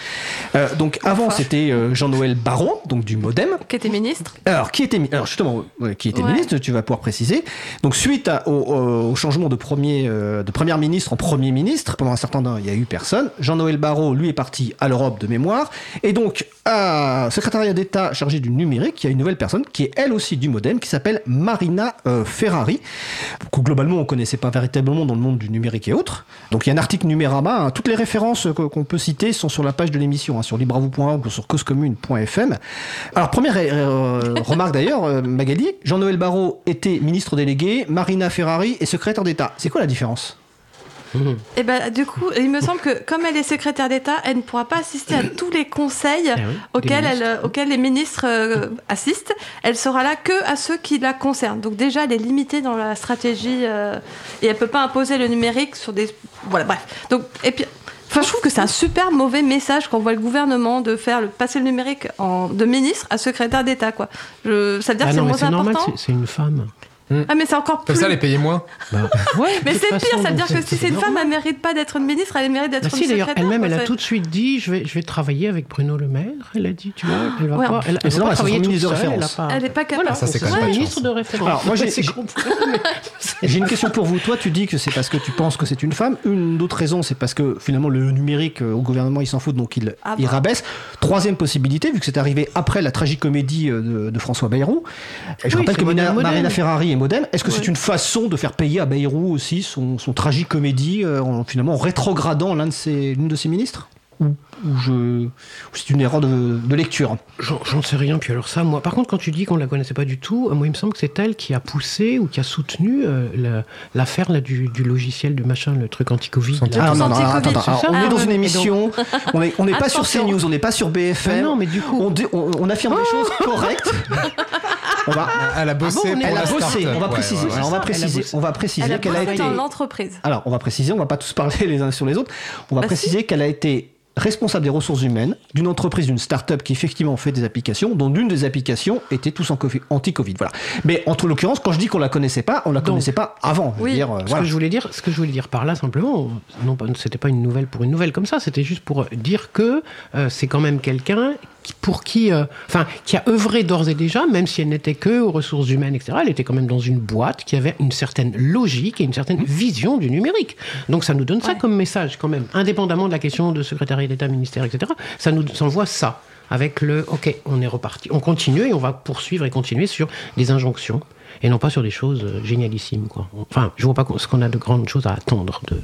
Euh, donc avant c'était euh, Jean-Noël Baron, donc du MoDem. Qui était ministre Alors, qui était, alors justement, qui était Ouais. ministre, tu vas pouvoir préciser. Donc, suite à- au, changement de, premier, euh, de première ministre en premier ministre, pendant un certain temps, il n'y a eu personne. Jean-Noël Barrot, lui, est parti à l'Europe de mémoire. Et donc, à secrétariat d'État chargé du numérique, il y a une nouvelle personne qui est elle aussi du modem, qui s'appelle Marina euh, Ferrari, que globalement, on connaissait pas véritablement dans le monde du numérique et autres. Donc, il y a un article Numérama. hein. Toutes les références que- qu'on peut citer sont sur la page de l'émission, hein, sur libravou.org ou sur causecommune.fm. Alors, première euh, remarque d'ailleurs, euh, Magali, Jean-Noël Barrot était ministre délégué, Marina Ferrari est secrétaire d'État. C'est quoi la différence? Et ben du coup, il me semble que comme elle est secrétaire d'État, elle ne pourra pas assister à tous les conseils Ah oui, auxquels, elle, les ministres euh, assistent. Elle sera là que à ceux qui la concernent. Donc déjà, elle est limitée dans la stratégie euh, et elle peut pas imposer le numérique sur des voilà bref. Donc et puis. Enfin, je trouve que c'est un super mauvais message qu'on voit le gouvernement de faire le, passer le numérique en, de ministre à secrétaire d'État. Quoi. Je, ça veut dire Ah que c'est moins important. c'est une femme. Ah, mais c'est encore plus. Comme ça, les payer moins. Bah, ouais, Mais c'est pire, façon, ça veut dire que si c'est une femme, elle mérite pas d'être une ministre, elle mérite d'être Bah une si, d'ailleurs, elle-même, elle a tout de suite dit je vais, je vais travailler avec Bruno Le Maire. Elle a dit, tu vois, elle va Ouais, pas, elle, elle travailler son toute ministre de seule, elle a référence. Elle n'est pas capable. Voilà, Ça, c'est quand c'est même son pas de ministre de référence. Alors, moi, j'ai- une question pour vous. Toi, tu dis que c'est parce que tu penses que c'est une femme. Une autre raison, c'est parce que finalement le numérique euh, au gouvernement, il s'en fout, donc il, Ah il bah. rabaisse. Troisième possibilité, vu que c'est arrivé après la tragicomédie euh, de, François Bayrou. Et je rappelle que. Marina Ferrari modem. Est-ce que c'est une façon de faire payer à Bayrou aussi son, son tragicomédie euh, en finalement en rétrogradant l'un de ses, l'une de ses ministres ou, ou je, ou c'est une erreur de, de lecture J'en j'en sais rien. Puis alors ça, moi, par contre, quand tu dis qu'on la connaissait pas du tout, euh, moi, il me semble que c'est elle qui a poussé ou qui a soutenu euh, la- l'affaire là du, du logiciel, du machin, le truc anti-Covid. Ah non, non, anti-Covid, attends, attends. c'est Alors, ça on est Ah dans ouais, une émission, on n'est on pas sur. CNews, on n'est pas sur BFM. Ah non, mais du coup- on, dit- on- on affirme des choses correctes. On va, Elle a bossé Ah bon, pour elle a bossé. On va préciser. ouais, ouais. Alors on va préciser. bossé. On va préciser a qu'elle a bossé été. dans l'entreprise. Alors, on va préciser, on va pas tous parler les uns sur les autres. On va Bah, préciser qu'elle a été responsable des ressources humaines d'une entreprise, d'une start-up qui effectivement fait des applications, dont l'une des applications était tous anti-Covid. Voilà. Mais entre l'occurrence, quand je dis qu'on la connaissait pas, on la Donc, connaissait pas avant. Oui. dire, euh, Ce voilà. que je voulais dire, ce que je voulais dire par là simplement, non c'était pas une nouvelle pour une nouvelle comme ça, c'était juste pour dire que euh, c'est quand même quelqu'un qui- pour qui, euh, enfin, qui a œuvré d'ores et déjà, même si elle n'était que aux ressources humaines, etc. Elle était quand même dans une boîte qui avait une certaine logique et une certaine vision du numérique. Donc ça nous donne ça comme message quand même, indépendamment de la question de secrétariat d'État, ministère, etc. Ça nous envoie ça avec le OK, on est reparti, on continue et on va poursuivre et continuer sur des injonctions et non pas sur des choses euh, génialissimes. Quoi. Enfin, je vois pas ce qu'on a de grandes choses à attendre de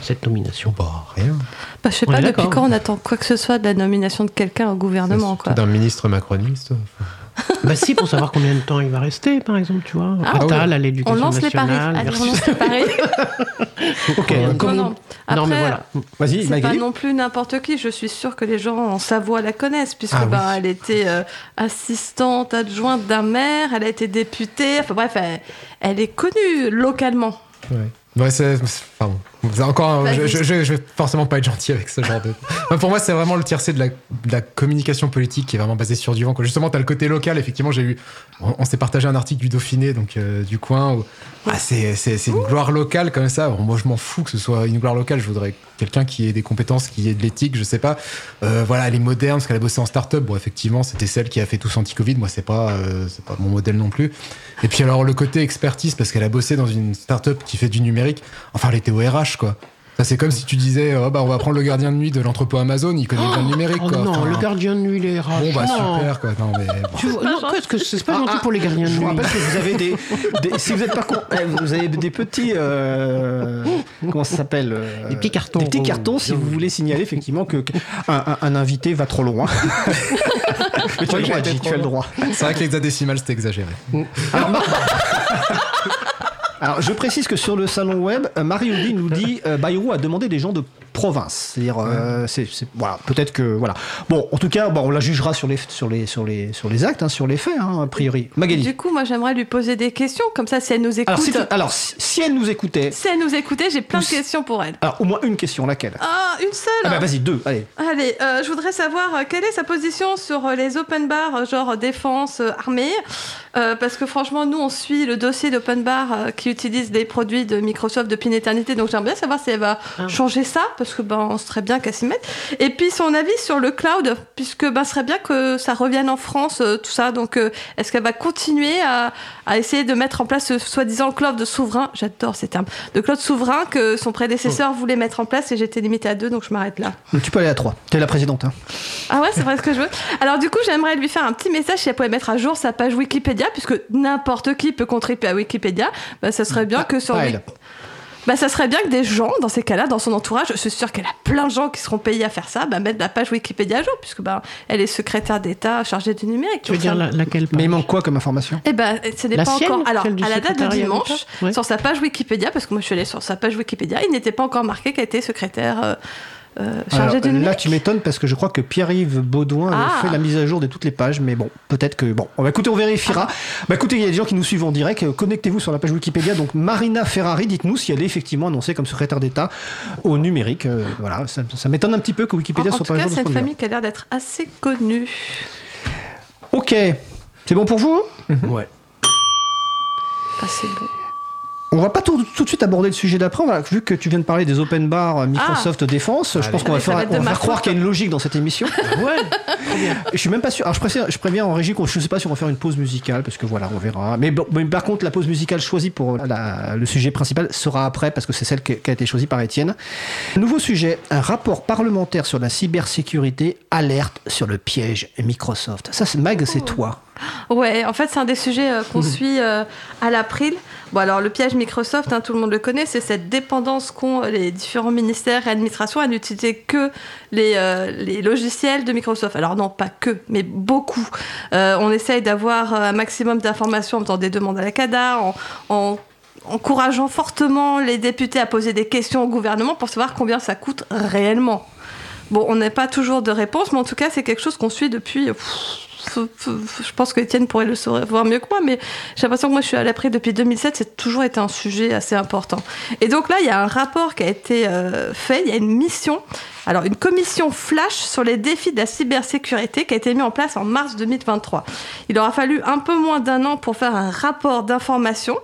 cette nomination. Bah, rien. Bah, je sais On pas depuis quand on attend quoi que ce soit de la nomination de quelqu'un au gouvernement. Quoi. D'un ministre macroniste. Bah si, pour savoir combien de temps il va rester, par exemple, tu vois. Ah, Attal à On l'éducation lance les paris. on lance les paris. Ok. Non, comme non, on- non. Après, non, mais voilà. Vas-y, C'est pas non plus n'importe qui. Je suis sûre que les gens en Savoie la connaissent, puisque Ah oui. ben, elle était euh, assistante adjointe d'un maire, elle a été députée. Enfin bref, elle, elle est connue localement. Ouais. Ouais, c'est. Pardon. Encore. je, je, je- je vais forcément pas être gentil avec ce genre de. Enfin, pour moi, c'est vraiment le tiercé de la, de la communication politique qui est vraiment basée sur du vent. Quoi. Justement, t'as le côté local. Effectivement, j'ai eu. On, on s'est partagé un article du Dauphiné, donc euh, du coin. Où, ah, c'est, c'est, c'est une gloire locale comme ça. Bon, moi, je m'en fous que ce soit une gloire locale. Je voudrais quelqu'un qui ait des compétences, qui ait de l'éthique, je sais pas. Euh, voilà, elle est moderne parce qu'elle a bossé en start-up. Bon, effectivement, c'était celle qui a fait tous anti-Covid. Moi, c'est pas, euh, c'est pas mon modèle non plus. Et puis alors le côté expertise parce qu'elle a bossé dans une start-up qui fait du numérique. Enfin, elle était au RH quoi. Ça c'est comme si tu disais oh, bah on va prendre le gardien de nuit de l'entrepôt Amazon, il connaît bien le numérique Oh quoi. non, Enfin, le gardien de nuit, les RH. Bon bah non. super quoi. Non mais bon. Tu vois, non, qu'est-ce que c'est pas Ah, gentil ah, pour les gardiens de Je vous nuit. rappelle que vous avez des, des- si vous êtes pas con, eh, vous avez des petits, euh, comment ça s'appelle euh, Des petits cartons. Des petits cartons si vous voulez signaler effectivement que qu'un- un, un invité va trop loin. Mais tu as le droit, tu as le droit. C'est vrai que l'hexadécimal c'était exagéré. Alors, je précise que sur le salon web, euh, Marie-Audi nous dit euh, Bayrou a demandé des gens de province. C'est-à-dire, euh, voilà, peut-être que voilà. Bon, en tout cas, bon, on la jugera sur les sur les sur les sur les actes, hein, sur les faits, hein, a priori. Magali. Du coup, moi, j'aimerais lui poser des questions, comme ça, si elle nous écoute. Alors, si, alors, si, si elle nous écoutait, Si elle nous écoutait, j'ai plein de questions pour elle. alors au moins une question, laquelle? Ah, une seule Ah bah vas-y, deux, allez. Allez, euh, je voudrais savoir euh, quelle est sa position sur euh, les open bars, genre défense, euh, armée? Euh, parce que franchement, nous, on suit le dossier d'open bar euh, qui utilise les produits de Microsoft depuis une éternité. Donc j'aimerais bien savoir si elle va Ah. changer ça, parce que ben, on serait bien qu'elle s'y mette. Et puis son avis sur le cloud, puisque ben, ce serait bien que ça revienne en France, euh, tout ça. Donc euh, est-ce qu'elle va continuer à, à essayer de mettre en place ce soi-disant cloud souverain? J'adore ces termes. De cloud souverain que son prédécesseur voulait mettre en place et j'étais limitée à deux, donc je m'arrête là. Tu peux aller à trois. T'es la présidente. Hein. Ah ouais, c'est vrai ce que je veux. Alors du coup, j'aimerais lui faire un petit message si elle pouvait mettre à jour sa page Wikipédia, puisque n'importe qui peut contribuer à Wikipédia. Bah, ça serait bien que sur. Bah, ça serait bien que des gens, dans ces cas-là, dans son entourage, je suis sûre qu'elle a plein de gens qui seront payés à faire ça, bah, mettre la page Wikipédia à jour, puisque bah, elle est secrétaire d'État chargée du numérique. Tu veux dire la- laquelle Mais il manque quoi comme information? Eh ben, ce n'est La pas sienne, encore. Alors, à la date de dimanche, Ouais. sur sa page Wikipédia, parce que moi je suis allée sur sa page Wikipédia, il n'était pas encore marqué qu'elle était secrétaire euh, euh. Là, tu m'étonnes parce que je crois que Pierre-Yves Baudouin Ah. fait la mise à jour de toutes les pages, mais bon, peut-être que bon. Bah, écoutez, on vérifiera. Bah, écoutez, il y a des gens qui nous suivent en direct. Connectez-vous sur la page Wikipédia. Donc, Marina Ferrari, dites-nous si elle est effectivement annoncée comme secrétaire d'État au numérique. Euh, voilà, ça, ça m'étonne un petit peu que En, Wikipédia en soit tout pas à cas, c'est ce une famille qui a l'air d'être assez connue. Ok, c'est bon pour vous? Ouais. Assez bon. On va pas tout, tout de suite aborder le sujet d'après. Vu que tu viens de parler des open bars euh, Microsoft Défense, je pense qu'on va Ah faire, va on va croire qu'il y a une logique dans cette émission. Ouais. Je suis même pas sûr. Alors je, préviens, je préviens en régie qu'on je sais pas si on va faire une pause musicale parce que voilà, on verra. Mais, bon, mais par contre, la pause musicale choisie pour la- le sujet principal sera après parce que c'est celle qui a été choisie par Étienne. Nouveau sujet un rapport parlementaire sur la cybersécurité alerte sur le piège Microsoft. Ça, c'est Mag, c'est toi. Ouais, en fait, c'est un des sujets euh, qu'on suit euh, à l'April. Bon, alors, le piège Microsoft, hein, tout le monde le connaît, c'est cette dépendance qu'ont les différents ministères et administrations à n'utiliser que les, euh, les logiciels de Microsoft. Alors, non, pas que, mais beaucoup. Euh, on essaye d'avoir euh, un maximum d'informations en faisant des demandes à la CADA, en, en encourageant fortement les députés à poser des questions au gouvernement pour savoir combien ça coûte réellement. Bon, on n'a pas toujours de réponse, mais en tout cas, c'est quelque chose qu'on suit depuis pff, je pense que Étienne pourrait le savoir mieux que moi, mais j'ai l'impression que moi je suis à l'après depuis 2007, c'est toujours été un sujet assez important. Et donc là, il y a un rapport qui a été euh, fait, il y a une mission, alors une commission flash sur les défis de la cybersécurité qui a été mise en place en mars 2023. Il aura fallu un peu moins d'un an pour faire un rapport d'information.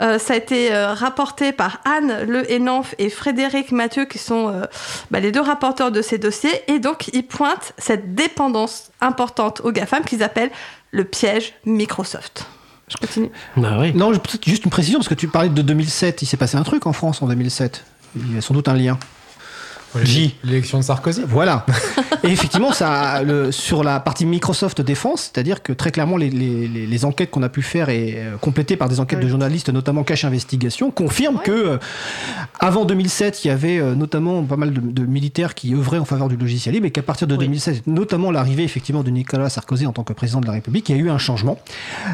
Euh, ça a été euh, rapporté par Anne Le Henanf et Frédéric Mathieu, qui sont bah, les deux rapporteurs de ces dossiers, et donc ils pointent cette dépendance importante aux GAFAM qu'ils appellent le piège Microsoft. Je continue. Bah oui. Non, peut-être juste une précision, parce que tu parlais de 2007. Il s'est passé un truc en France en 2007. Il y a sans doute un lien. J. L'élection de Sarkozy. Voilà. Et effectivement, ça, le, sur la partie Microsoft Défense, c'est-à-dire que très clairement, les, les, les enquêtes qu'on a pu faire et euh, complétées par des enquêtes de journalistes, notamment Cache Investigation, confirment que euh, avant 2007, il y avait euh, notamment pas mal de, de, militaires qui œuvraient en faveur du logiciel libre, et qu'à partir de oui. 2007, notamment l'arrivée effectivement de Nicolas Sarkozy en tant que président de la République, il y a eu un changement.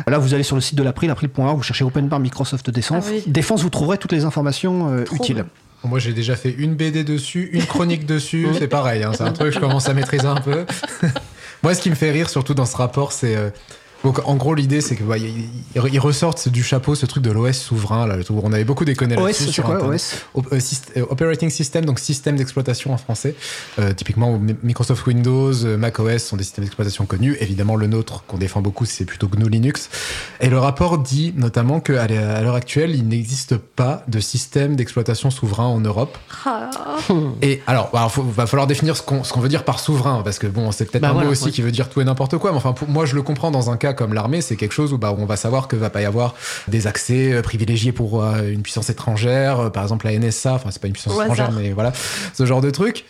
Là, vous allez sur le site de l'April, april.org, vous cherchez Open Bar Microsoft Défense. Ah oui. Défense, vous trouverez toutes les informations euh, utiles. Moi, j'ai déjà fait une BD dessus, une chronique dessus. C'est pareil, hein, c'est un truc que je commence à maîtriser un peu. Moi, ce qui me fait rire, surtout dans ce rapport, c'est. Euh, donc, en gros, l'idée, c'est que bah, ils, ils ressortent du chapeau ce truc de l'OS souverain. Là, on avait beaucoup déconné là-dessus. sur quoi, OS Operating System, donc système d'exploitation en français. Euh, typiquement, Microsoft Windows, Mac OS sont des systèmes d'exploitation connus. Évidemment, le nôtre qu'on défend beaucoup, c'est plutôt GNU Linux. Et le rapport dit notamment qu'à l'heure actuelle, il n'existe pas de système d'exploitation souverain en Europe. Ah. Et alors, bah, va falloir définir ce qu'on qu veut dire par souverain, parce que bon, c'est peut-être bah, un voilà, mot aussi ouais. qui veut dire tout et n'importe quoi. Mais enfin, pour, moi, je le comprends dans un cas comme l'armée, c'est quelque chose où, bah, où on va savoir que va pas y avoir des accès privilégiés pour euh, une puissance étrangère, euh, par exemple la NSA, enfin c'est pas une puissance Au étrangère, hasard. mais voilà, ce genre de truc.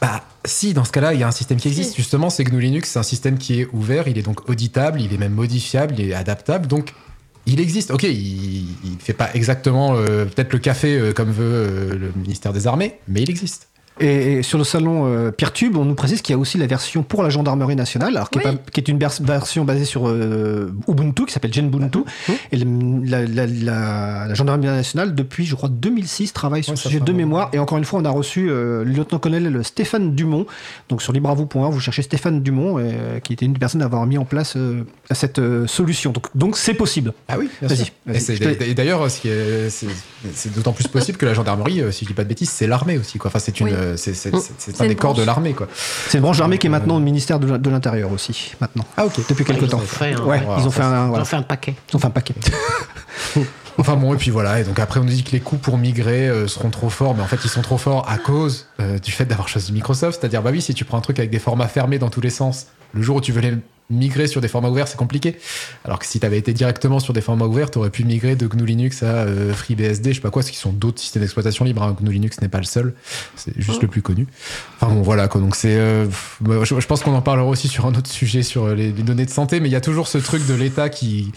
Bah si, dans ce cas-là, il y a un système qui existe. Si. Justement, c'est GNU Linux, c'est un système qui est ouvert, il est donc auditable, il est même modifiable, il est adaptable, donc il existe. Ok, il, il fait pas exactement euh, peut-être le café euh, comme veut euh, le ministère des Armées, mais il existe. Et sur le salon euh, Peertube, on nous précise qu'il y a aussi la version pour la gendarmerie nationale, alors qui, Oui. est, pas- qui est une vers- version basée sur euh, Ubuntu, qui s'appelle Genbuntu. Et le- la, la- la- la gendarmerie nationale, depuis, je crois, 2006, travaille sur Ouais, ce sujet de mémoire. Et encore une fois, on a reçu euh, le lieutenant-colonel Stéphane Dumont. Donc sur libravou.org, vous cherchez Stéphane Dumont, euh, qui était une des personnes à avoir mis en place euh, cette euh, solution. Donc donc c'est possible. Ah oui, Vas-y. Et d'ailleurs, c'est d'autant plus possible que la gendarmerie, si je dis pas de bêtises, c'est l'armée aussi. Quoi. Enfin, c'est une, Oui. Euh, c'est c'est- c'est- c'est C'est un des corps de l'armée, quoi. C'est une branche armée qui est Euh, maintenant au ministère de, de l'Intérieur aussi, maintenant. Ah ok. Depuis quelques temps. ils ont fait un, Ils voilà. ont fait un paquet. Ils ont fait un paquet. Enfin bon, et puis voilà. Et donc après, on nous dit que les coûts pour migrer euh, seront trop forts, mais en fait, ils sont trop forts à cause euh, du fait d'avoir choisi Microsoft. C'est-à-dire, bah oui, si tu prends un truc avec des formats fermés dans tous les sens, le jour où tu veux les migrer sur des formats ouverts, c'est compliqué. Alors que si tu avais été directement sur des formats ouverts, tu aurais pu migrer de GNU Linux à euh, FreeBSD, je sais pas quoi, ce qui sont d'autres systèmes d'exploitation libres. hein. GNU Linux n'est pas le seul, c'est juste le plus connu. Enfin bon, voilà quoi. Donc c'est, euh, bah, je, je pense qu'on en parlera aussi sur un autre sujet sur euh, les, les données de santé, mais il y a toujours ce truc de l'État qui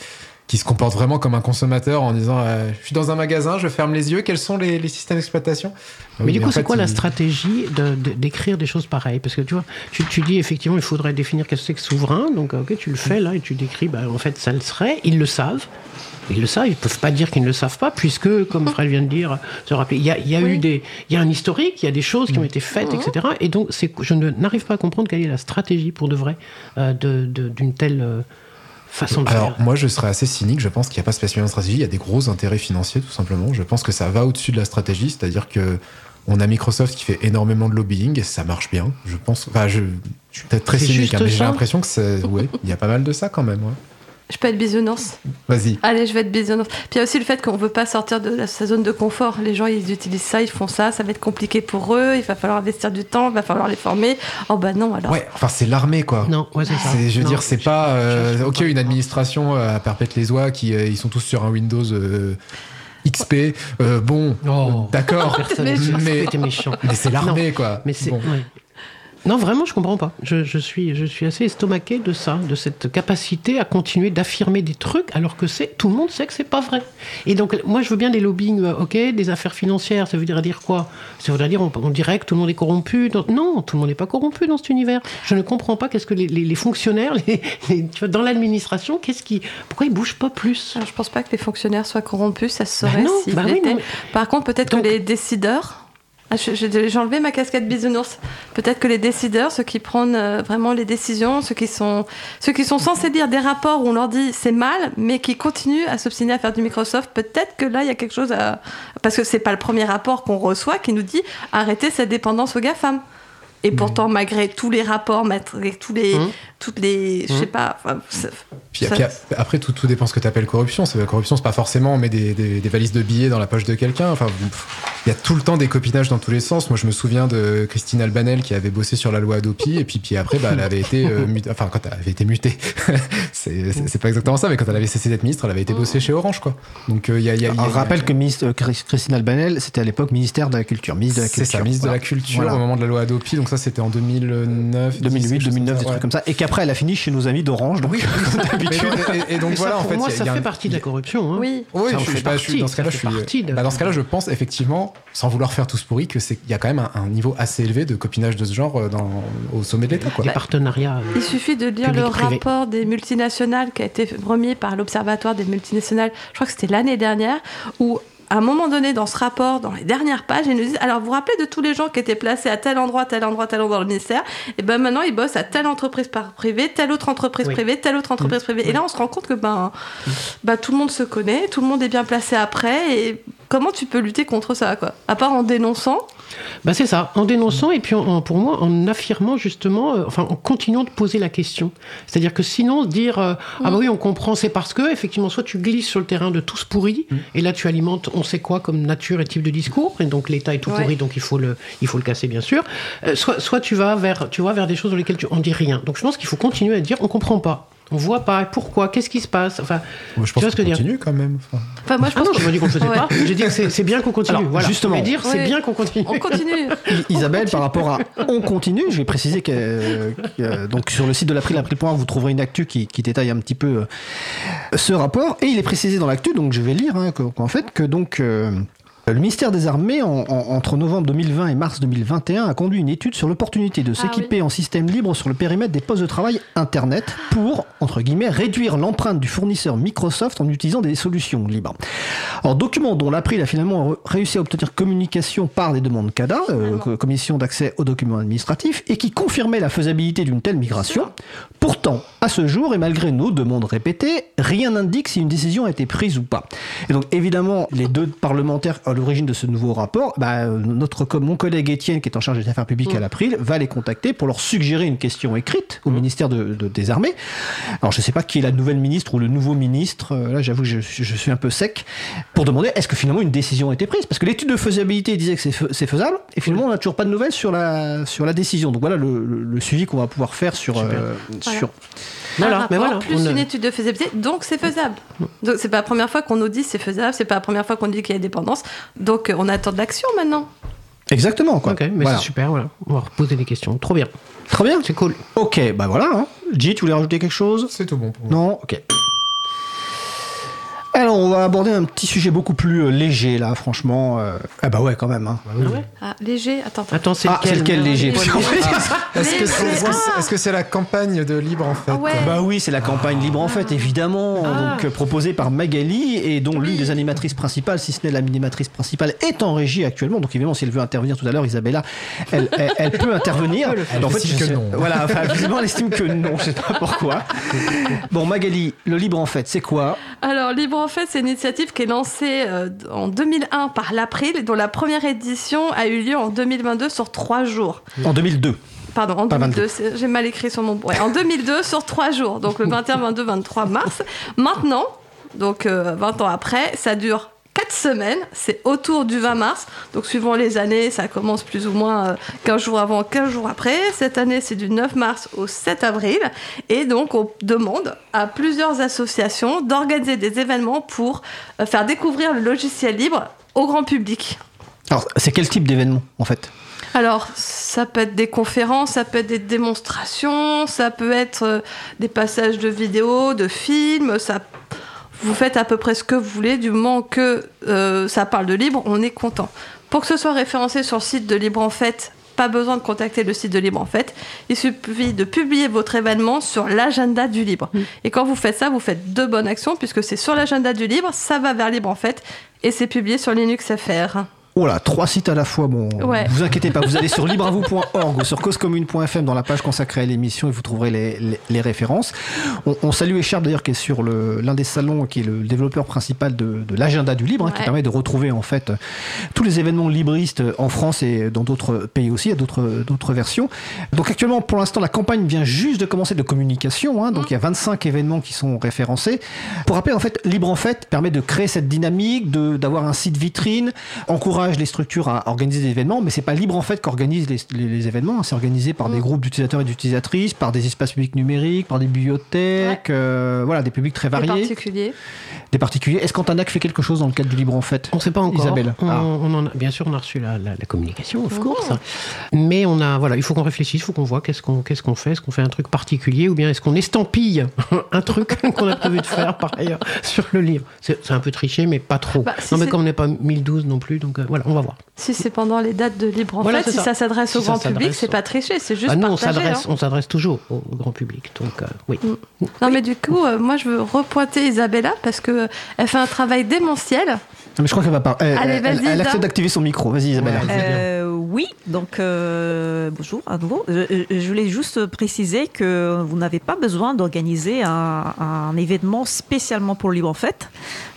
qui se comporte vraiment comme un consommateur en disant euh, je suis dans un magasin, je ferme les yeux, quels sont les, les systèmes d'exploitation? Mais Oui, du coup, c'est quoi la stratégie de- de- d'écrire des choses pareilles? Parce que tu vois, tu, tu dis effectivement, il faudrait définir qu'est-ce que c'est que souverain. Donc, ok, tu le fais là et tu décris, bah, en fait, ça le serait. Ils le savent. Ils le savent, ils peuvent pas dire qu'ils ne le savent pas, puisque, comme Fred vient de dire, se rappeler, il y a, il y a Oui. eu des, il y a un historique, il y a des choses qui ont été faites, etc. Et donc, c'est, je ne- n'arrive pas à comprendre quelle est la stratégie pour de vrai euh, de, de- d'une telle euh, façon de Alors, faire. moi, je serais assez cynique. Je pense qu'il n'y a pas spécialement de stratégie. Il y a des gros intérêts financiers, tout simplement. Je pense que ça va au-dessus de la stratégie. C'est-à-dire que on a Microsoft qui fait énormément de lobbying et ça marche bien. Je pense. Enfin, je, je suis peut-être très cynique, hein, mais j'ai l'impression que c'est. Ouais, il y a pas mal de ça quand même. ouais. Je peux être bisounours. Vas-y. Allez, je vais être bisounours. Puis il y a aussi le fait qu'on veut pas sortir de la- sa zone de confort. Les gens, ils utilisent ça, ils font ça, ça va être compliqué pour eux, il va falloir investir du temps, il va falloir les former. Oh bah non, alors. Ouais, enfin, c'est l'armée, quoi. Non, ouais, c'est ça. C'est- je veux Non, dire, c'est je- pas. euh, je- je- ok, une administration euh, à perpète les oies qui euh, ils sont tous sur un Windows euh, XP. euh, bon, Oh. d'accord. Personne Mais- n'a mais, été méchant. mais c'est l'armée, quoi. Mais c'est. Bon. ouais. Non, vraiment, je comprends pas. Je, je suis, je suis assez estomaqué de ça, de cette capacité à continuer d'affirmer des trucs alors que c'est tout le monde sait que c'est pas vrai. Et donc, moi, je veux bien des lobbying, euh, ok, des affaires financières. Ça veut dire dire quoi? Ça veut dire on, on dirait que tout le monde est corrompu. dans- Non, tout le monde n'est pas corrompu dans cet univers. Je ne comprends pas qu'est-ce que les, les- les fonctionnaires, les- les- tu vois, dans l'administration, qu'est-ce qui, pourquoi ils bougent pas plus? Alors, je pense pas que les fonctionnaires soient corrompus, ça se saurait Bah non, s'ils bah oui, non, Par contre, peut-être que les décideurs Ah, J'ai enlevé ma casquette bisounours. Peut-être que les décideurs, ceux qui prennent euh, vraiment les décisions, ceux qui, sont, ceux qui sont censés lire des rapports où on leur dit c'est mal, mais qui continuent à s'obstiner à faire du Microsoft, peut-être que là, il y a quelque chose à... Parce que c'est pas le premier rapport qu'on reçoit qui nous dit arrêtez cette dépendance aux GAFAM. Et pourtant, malgré tous les rapports, malgré tous les, Mhm. toutes les, je sais pas, enfin, c'est- Puis, Ça- puis après, tout, tout dépend ce que tu appelles corruption. C'est- La corruption, c'est pas forcément on met des, des- des valises de billets dans la poche de quelqu'un. Enfin, il y a tout le temps des copinages dans tous les sens. Moi, je me souviens de Christine Albanel qui avait bossé sur la loi Adopi, et puis, puis après, bah, elle avait été euh, mutée. Enfin, quand elle avait été mutée, c'est c'est- c'est pas exactement ça, mais quand elle avait cessé d'être ministre, elle avait été bosser chez Orange, quoi. Donc, euh, il y a. il y a- il y a- On rappelle que ministre, euh, Chris- Christine Albanel, c'était à l'époque ministère de la Culture. Ministre de la C'est Culture. ça, ministre Voilà. de la Culture Voilà. au moment de la loi Adopi. Donc, ça, c'était en 2009. 2008, 2009, des ouais. trucs comme ça. Et qu'après, elle a fini chez nos amis d'Orange. Donc, Oui, et, et donc voilà, ça, en pour fait, moi, il y a- ça y a fait un- partie de la corruption. hein. oui. Oui, Ça je suis, bah, je suis- partie, dans ce cas-là, ça je suis. bah, dans ce cas-là, je pense effectivement, sans vouloir faire tous pourris, que c'est qu'il y a quand même un, un niveau assez élevé de copinage de ce genre euh, dans, au sommet de l'État, quoi. Les partenariats. euh, Il suffit de lire le rapport des multinationales qui a été remis par l'Observatoire des multinationales, je crois que c'était l'année dernière, où à un moment donné dans ce rapport, dans les dernières pages, ils nous disent alors vous vous rappelez de tous les gens qui étaient placés à tel endroit, tel endroit, tel endroit dans le ministère, et ben maintenant ils bossent à telle entreprise privée, telle autre entreprise Oui. privée, telle autre entreprise privée. Et là on se rend compte que ben, bah, tout le monde se connaît, tout le monde est bien placé après, et comment tu peux lutter contre ça quoi? À part en dénonçant. Bah c'est ça, en dénonçant et puis en- en- pour moi en affirmant justement, euh, enfin en continuant de poser la question. C'est-à-dire que sinon dire euh, ah bah oui on comprend c'est parce que effectivement soit tu glisses sur le terrain de tous pourris et là tu alimentes on sait quoi comme nature et type de discours et donc l'État est tout Ouais. pourri donc il faut le il faut le casser bien sûr. Euh, soit soit tu vas vers tu vas vers des choses dans lesquelles tu en dis rien. Donc je pense qu'il faut continuer à dire on comprend pas. On voit pas, pourquoi, qu'est-ce qui se passe? Enfin, Moi, je Tu pense vois ce qu'on que je veux dire? continue quand même. Enfin, Enfin moi je ah pense non, que- je dis qu'on faisait Ouais. pas. J'ai dit que c'est c'est bien qu'on continue. Alors, voilà. justement. Je dire c'est Ouais. bien qu'on continue. On continue. Isabelle, par rapport à On continue, je vais préciser que, euh, donc sur le site de l'April, April.org, vous trouverez une actu qui, qui détaille un petit peu euh, ce rapport. Et il est précisé dans l'actu, donc je vais lire, hein, que- qu'en fait, que donc. euh, le ministère des Armées, en- en- entre novembre 2020 et mars 2021, a conduit une étude sur l'opportunité de s'équiper en système libre sur le périmètre des postes de travail Internet pour, entre guillemets, réduire l'empreinte du fournisseur Microsoft en utilisant des solutions libres. Alors, document dont l'April a finalement réussi à obtenir communication par les demandes CADA, euh, co- Commission d'accès aux documents administratifs, et qui confirmait la faisabilité d'une telle migration. Pourtant, à ce jour, et malgré nos demandes répétées, rien n'indique si une décision a été prise ou pas. Et donc, évidemment, les deux parlementaires à l'origine de ce nouveau rapport, bah, notre, mon collègue Étienne, qui est en charge des affaires publiques à l'April, va les contacter pour leur suggérer une question écrite au ministère de- de- des Armées. Alors, je ne sais pas qui est la nouvelle ministre ou le nouveau ministre, euh, là, j'avoue que je, je suis un peu sec, pour demander est-ce que finalement une décision a été prise? Parce que l'étude de faisabilité disait que c'est fais- c'est faisable, et finalement, on n'a toujours pas de nouvelles sur la, sur la décision. Donc, voilà le, le- le suivi qu'on va pouvoir faire sur. euh, Voilà. sur Voilà, un mais voilà. plus a- une étude de faisabilité, donc c'est faisable. Donc c'est pas la première fois qu'on nous dit c'est faisable, c'est pas la première fois qu'on dit qu'il y a dépendance. Donc euh, on attend de l'action maintenant. Exactement, quoi. Ok, mais Voilà. c'est super, voilà. On va reposer des questions. Trop bien. Très bien. C'est cool. Ok, bah voilà. Hein. J, tu voulais rajouter quelque chose? C'est tout bon pour moi. Non? Ok. Alors, on va aborder un petit sujet beaucoup plus euh, léger, là, franchement. euh. Ah bah ouais, quand même. Hein. Ah ouais? Ah, léger, attends. Attends, c'est Ah, c'est lequel léger? Léger. Est-ce que c'est Léger. Ah. est-ce que c'est la campagne de Libre en fait? Ah ouais. Bah oui, c'est la campagne Libre en fait, évidemment, Ah. donc euh, proposée par Magali et dont l'une des animatrices principales, si ce n'est l'animatrice principale, est en régie actuellement. Donc évidemment, si elle veut intervenir tout à l'heure, Isabella, elle, elle- elle peut intervenir. Elle En fait, estime je que sais- non. Voilà, enfin, visiblement, elle estime que non, je sais pas pourquoi. Bon, Magali, le Libre en fait, c'est quoi? Alors Libre en fait, c'est une initiative qui est lancée euh, en 2001 par l'April, dont la première édition a eu lieu en 2022 sur trois jours. En 2002. Pardon, en Pas 2002, c'est- j'ai mal écrit sur mon... Ouais, en 2002 sur trois jours, donc le 21, 22, 23 mars. Maintenant, donc euh, 20 ans après, ça dure 4 semaines, c'est autour du 20 mars, donc suivant les années, ça commence plus ou moins euh, 15 jours avant, 15 jours après. Cette année, c'est du 9 mars au 7 avril, et donc on demande à plusieurs associations d'organiser des événements pour euh, faire découvrir le logiciel libre au grand public. Alors, c'est quel type d'événement, en fait? Alors, ça peut être des conférences, ça peut être des démonstrations, ça peut être euh, des passages de vidéos, de films, ça... Vous faites à peu près ce que vous voulez, du moment que euh, ça parle de libre, on est content. Pour que ce soit référencé sur le site de Libre en Fait, pas besoin de contacter le site de Libre en Fait. Il suffit de publier votre événement sur l'agenda du Libre. Et quand vous faites ça, vous faites deux bonnes actions, puisque c'est sur l'agenda du Libre, ça va vers Libre en Fait, et c'est publié sur Linux FR. Oh là, trois sites à la fois. Bon, Ouais. vous inquiétez pas, vous allez sur libreavou.org ou sur causecommune.fm dans la page consacrée à l'émission et vous trouverez les, les- les références. On, on salue Echarpe d'ailleurs qui est sur l'un des salons, qui est le développeur principal de, de l'agenda du libre, hein, qui permet de retrouver en fait tous les événements libristes en France et dans d'autres pays aussi, il y a d'autres versions. Donc actuellement, pour l'instant, la campagne vient juste de commencer de communication. hein, donc il y a 25 événements qui sont référencés. Pour rappeler, en fait, Libre en fait permet de créer cette dynamique, d'avoir un site vitrine, encourage les structures à organiser des événements, mais c'est pas Libre en fait qu'organise les, les- les événements. C'est organisé par des groupes d'utilisateurs et d'utilisatrices, par des espaces publics numériques, par des bibliothèques, euh, voilà, des publics très variés, particuliers. des particuliers. Est-ce qu'Antanac fait quelque chose dans le cadre du Libre en fait On ne sait pas encore. Isabelle. On, Ah. on en a, bien sûr, on a reçu la, la- la communication, of course. Mais on a, voilà, il faut qu'on réfléchisse, il faut qu'on voit qu'est-ce qu'on qu'est-ce qu'on fait. Est-ce qu'on fait un truc particulier ou bien est-ce qu'on estampille un truc qu'on a prévu de faire par ailleurs sur le livre? C'est un peu triché, mais pas trop. Bah, si non, mais comme on n'est pas 1012 non plus, donc euh, voilà, on va voir. Si c'est pendant les dates de libre en Voilà, fait, si ça. ça s'adresse Si au ça grand public, c'est pas tricher, c'est juste Ah non, on s'adresse, hein. on s'adresse toujours au, grand public, donc euh, oui. Non mais du coup, euh, moi je veux repointer Isabella parce que euh, elle fait un travail démentiel. Mais je crois qu'elle va pas. Elle, Allez, elle- accepte d'activer son micro. Vas-y. Euh, oui, donc euh, bonjour à nouveau. Je, je voulais juste préciser que vous n'avez pas besoin d'organiser un, un événement spécialement pour le Libre en Fête.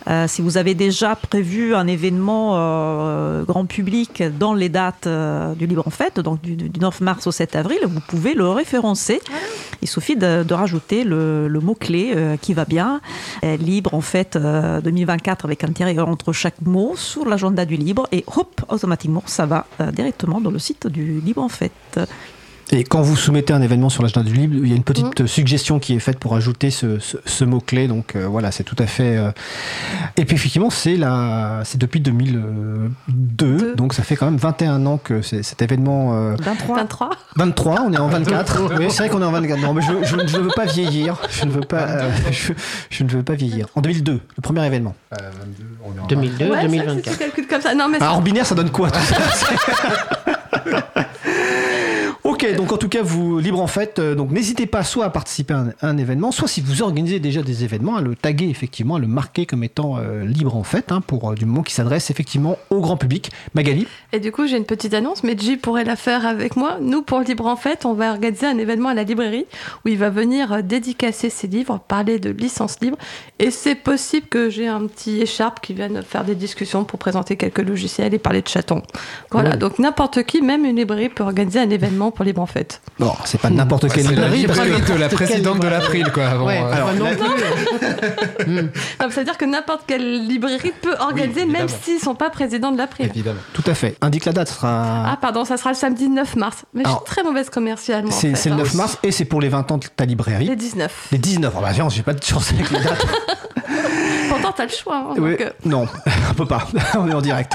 Euh, si vous avez déjà prévu un événement euh, grand public dans les dates euh, du Libre en Fête, donc du, du 9 mars au 7 avril, vous pouvez le référencer. Il suffit de, de rajouter le, le mot-clé qui va bien, Libre en Fête euh, 2024 avec un tiret entre chaque mot sur l'agenda du Libre et hop, automatiquement ça va directement dans le site du Libre en Fête. Et quand vous soumettez un événement sur l'agenda du libre, il y a une petite Mm. euh, suggestion qui est faite pour ajouter ce, ce- ce mot-clé. Donc euh, voilà, c'est tout à fait. euh, Et puis effectivement, c'est la... c'est depuis 2002. Deux. Donc ça fait quand même 21 ans que cet événement. euh, 23. 23. 23, on est en 24. oui, c'est vrai qu'on est en 24. Non, mais je, ne veux pas vieillir. Je ne veux pas, euh, je, je ne veux pas vieillir. En 2002, le premier événement. Euh, 22, on est en 2002, Ouais, c'est vrai que si 2024. tu calcules comme ça. Non mais Alors en binaire, ça donne quoi tout ça? Ok, donc en tout cas, vous libre en fait. euh, donc n'hésitez pas soit à participer à un, à un événement, soit si vous organisez déjà des événements, à le taguer effectivement, à le marquer comme étant euh, libre en fait, hein, pour euh, du moment qui s'adresse effectivement au grand public. Magali, Et du coup, j'ai une petite annonce, mais J pourrait la faire avec moi. Nous, pour Libre en Fête, on va organiser un événement à la librairie où il va venir dédicacer ses livres, parler de licence libre. Et c'est possible que j'ai un petit écharpe qui vienne faire des discussions pour présenter quelques logiciels et parler de chatons. Voilà, Ouais. donc n'importe qui, même une librairie, peut organiser un événement pour Libre en Fête. bon, c'est pas n'importe quelle C'est la librairie, la quelle présidente de l'April, quoi. Avant, Ouais, euh, non la-. Non, C'est-à-dire que n'importe quelle librairie peut organiser, même s'ils ne sont pas présidents de l'April. évidemment. Tout à fait. Indique la date, ce sera. Ah, pardon, ça sera le samedi 9 mars. Mais Alors, je suis très mauvaise commerciale, moi. en c'est fait, le hein. 9 mars et c'est pour les 20 ans de ta librairie. Les 19. Les 19. Oh bah viens, j'ai pas de chance avec les dates. Pourtant, t'as le choix. hein, Oui, donc, euh, Non, on peut pas. on est en direct.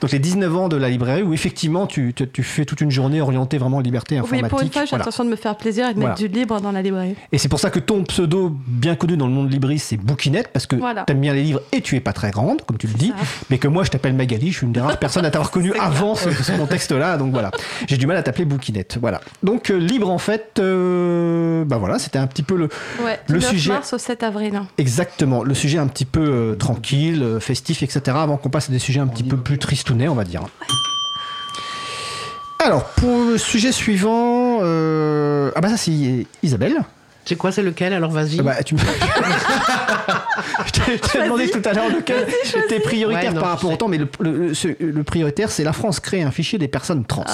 Donc les 19 ans de la librairie où effectivement tu, tu, tu fais toute une journée orientée vraiment liberté Oui, informatique. pour une fois, j'ai Voilà. l'intention de me faire plaisir et de Voilà. mettre du libre dans la librairie. Et c'est pour ça que ton pseudo bien connu dans le monde libriste c'est Bouquinette parce que Voilà. t'aimes bien les livres et tu es pas très grande comme tu le dis. Mais que moi je t'appelle Magali, je suis une des rares personnes à t'avoir connu C'est avant ce, ce contexte-là. Donc voilà, j'ai du mal à t'appeler Bouquinette. Voilà. Donc euh, libre en fait, euh, bah voilà, c'était un petit peu le Ouais, Le du 9 sujet- mars au 7 avril. exactement le sujet un petit peu euh, tranquille, euh, festif, etc. Avant qu'on passe à des sujets un petit peu plus tristounets, on va dire. Alors, pour le sujet suivant, euh, ah bah ça c'est Isabelle. C'est quoi, c'est lequel? Alors vas-y. Ah bah, tu me- je t'ai- je t'ai demandé tout à l'heure lequel était prioritaire Ouais, non, par je rapport au sais. temps, mais le, le- ce- le prioritaire c'est la France crée un fichier des personnes trans.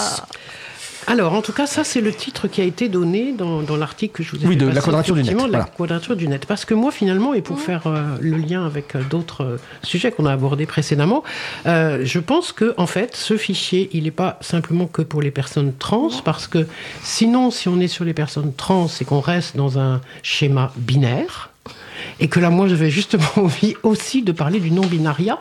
Alors, en tout cas, ça, c'est le titre qui a été donné dans, dans l'article que je vous ai Oui, de la quadrature du net, la voilà. quadrature du net. Parce que moi, finalement, et pour faire euh, le lien avec euh, d'autres euh, sujets qu'on a abordés précédemment, euh, je pense que, en fait, ce fichier, il n'est pas simplement que pour les personnes trans, parce que sinon, si on est sur les personnes trans et qu'on reste dans un schéma binaire, et que là, moi, j'avais justement envie aussi de parler du non-binariat.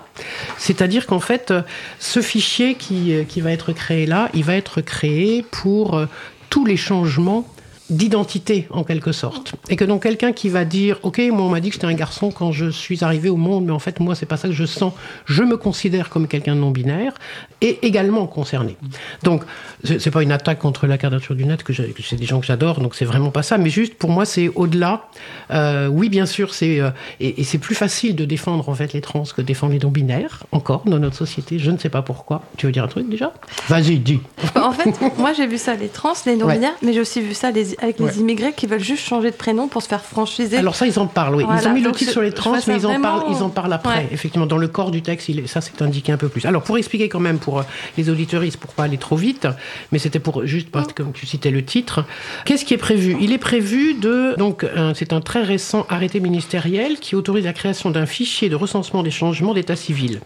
C'est-à-dire qu'en fait, euh, ce fichier qui, euh, qui va être créé là, il va être créé pour euh, tous les changements d'identité en quelque sorte et que donc quelqu'un qui va dire ok moi on m'a dit que j'étais un garçon quand je suis arrivé au monde mais en fait moi c'est pas ça que je sens je me considère comme quelqu'un de non binaire est également concerné. Donc, c'est pas une attaque contre la quadrature du net, que c'est des gens que j'adore, donc c'est vraiment pas ça, mais juste pour moi, c'est au-delà. Euh, oui, bien sûr, c'est euh, et, et c'est plus facile de défendre en fait les trans que de défendre les non-binaires, encore dans notre société. Je ne sais pas pourquoi. Tu veux dire un truc déjà? Vas-y, dis. En fait, moi j'ai vu ça les trans, les non-binaires, mais j'ai aussi vu ça les- avec les immigrés qui veulent juste changer de prénom pour se faire franchiser. Alors ça, ils en parlent, oui. ils ont mis le titre sur les trans, mais ils en, vraiment- parlent, ils en parlent après. Ouais. Effectivement, dans le corps du texte, il est- ça c'est indiqué un peu plus. Alors pour expliquer quand même pour euh, les auditeuristes, pour pas aller trop vite, mais c'était pour juste parce que tu citais le titre, qu'est-ce qui est prévu? Il est prévu de donc c'est un très récent arrêté ministériel qui autorise la création d'un fichier de recensement des changements d'état civil.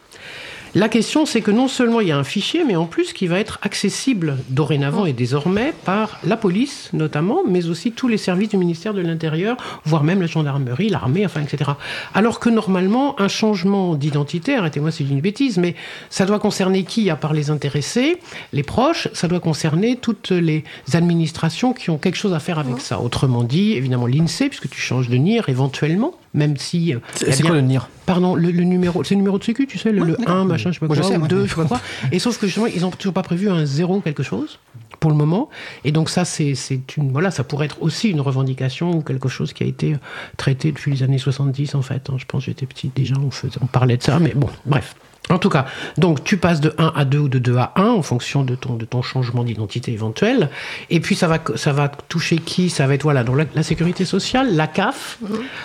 La question, c'est que non seulement il y a un fichier, mais en plus qui va être accessible dorénavant et désormais par la police notamment, mais aussi tous les services du ministère de l'Intérieur, voire même la gendarmerie, l'armée, enfin, etc. Alors que normalement, un changement d'identité, arrêtez-moi si je dis une bêtise, mais ça doit concerner qui à part les intéressés, les proches, ça doit concerner toutes les administrations qui ont quelque chose à faire avec ça. Autrement dit, évidemment l'INSEE, puisque tu changes de NIR éventuellement, même si... euh, C'est quoi le NIR Pardon, le, le numéro, c'est le numéro de sécu, tu sais, le, Ouais, le d'accord. 1, machin, je sais pas quoi, sais, ou moi. 2, je sais pas quoi. Et sauf que justement, ils ont toujours pas prévu un 0 quelque chose pour le moment. Et donc ça, c'est une, voilà, ça pourrait être aussi une revendication ou quelque chose qui a été traité depuis les années 70 en fait. hein. Je pense que j'étais petit déjà, on, faisait, on parlait de ça, mais bon, bref. En tout cas, donc tu passes de 1 à 2 ou de 2 à 1 en fonction de ton, de ton changement d'identité éventuel. Et puis ça va, ça va toucher qui Ça va être voilà, donc la, la sécurité sociale, la CAF,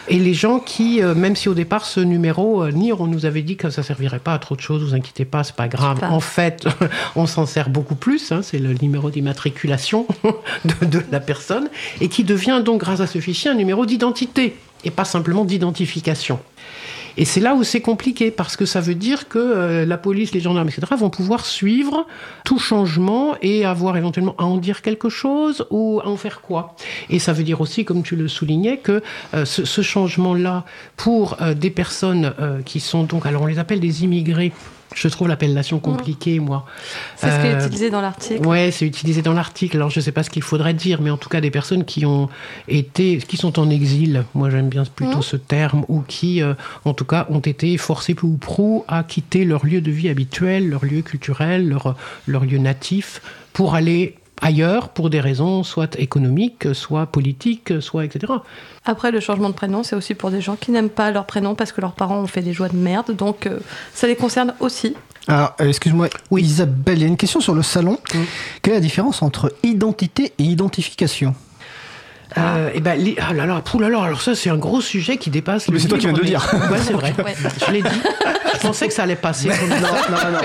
et les gens qui, euh, même si au départ ce numéro, euh, NIR, on nous avait dit que ça servirait pas à trop de choses, vous inquiétez pas, c'est pas grave. pas. En fait, on s'en sert beaucoup plus, hein, c'est le numéro d'immatriculation de, de la personne, et qui devient donc, grâce à ce fichier, un numéro d'identité, et pas simplement d'identification. Et c'est là où c'est compliqué, parce que ça veut dire que euh, la police, les gendarmes, etc., vont pouvoir suivre tout changement et avoir éventuellement à en dire quelque chose ou à en faire quoi. Et ça veut dire aussi, comme tu le soulignais, que euh, ce, changement-là, pour euh, des personnes qui sont donc, alors on les appelle des immigrés, je trouve l'appellation compliquée, moi. C'est ce qui est Euh, utilisé dans l'article. Ouais, c'est utilisé dans l'article. Alors, je ne sais pas ce qu'il faudrait dire, mais en tout cas, des personnes qui ont été, qui sont en exil, moi j'aime bien plutôt Mhm. ce terme, ou qui, euh, en tout cas, ont été forcés peu ou prou à quitter leur lieu de vie habituel, leur lieu culturel, leur, leur lieu natif, pour aller ailleurs pour des raisons soit économiques, soit politiques, soit etc. Après, le changement de prénom, c'est aussi pour des gens qui n'aiment pas leur prénom parce que leurs parents ont fait des joies de merde. Donc, euh, ça les concerne aussi. Alors, euh, excuse-moi, Oui. Isabelle, il y a une question sur le salon. Quelle est la différence entre identité et identification? Euh, et ben, les- ah là là, pouh là là, alors ça c'est un gros sujet qui dépasse. Mais le c'est toi qui viens de le dire. mais- Ouais, c'est vrai. Ouais. Je l'ai dit. Je pensais que ça allait passer. non, non, non,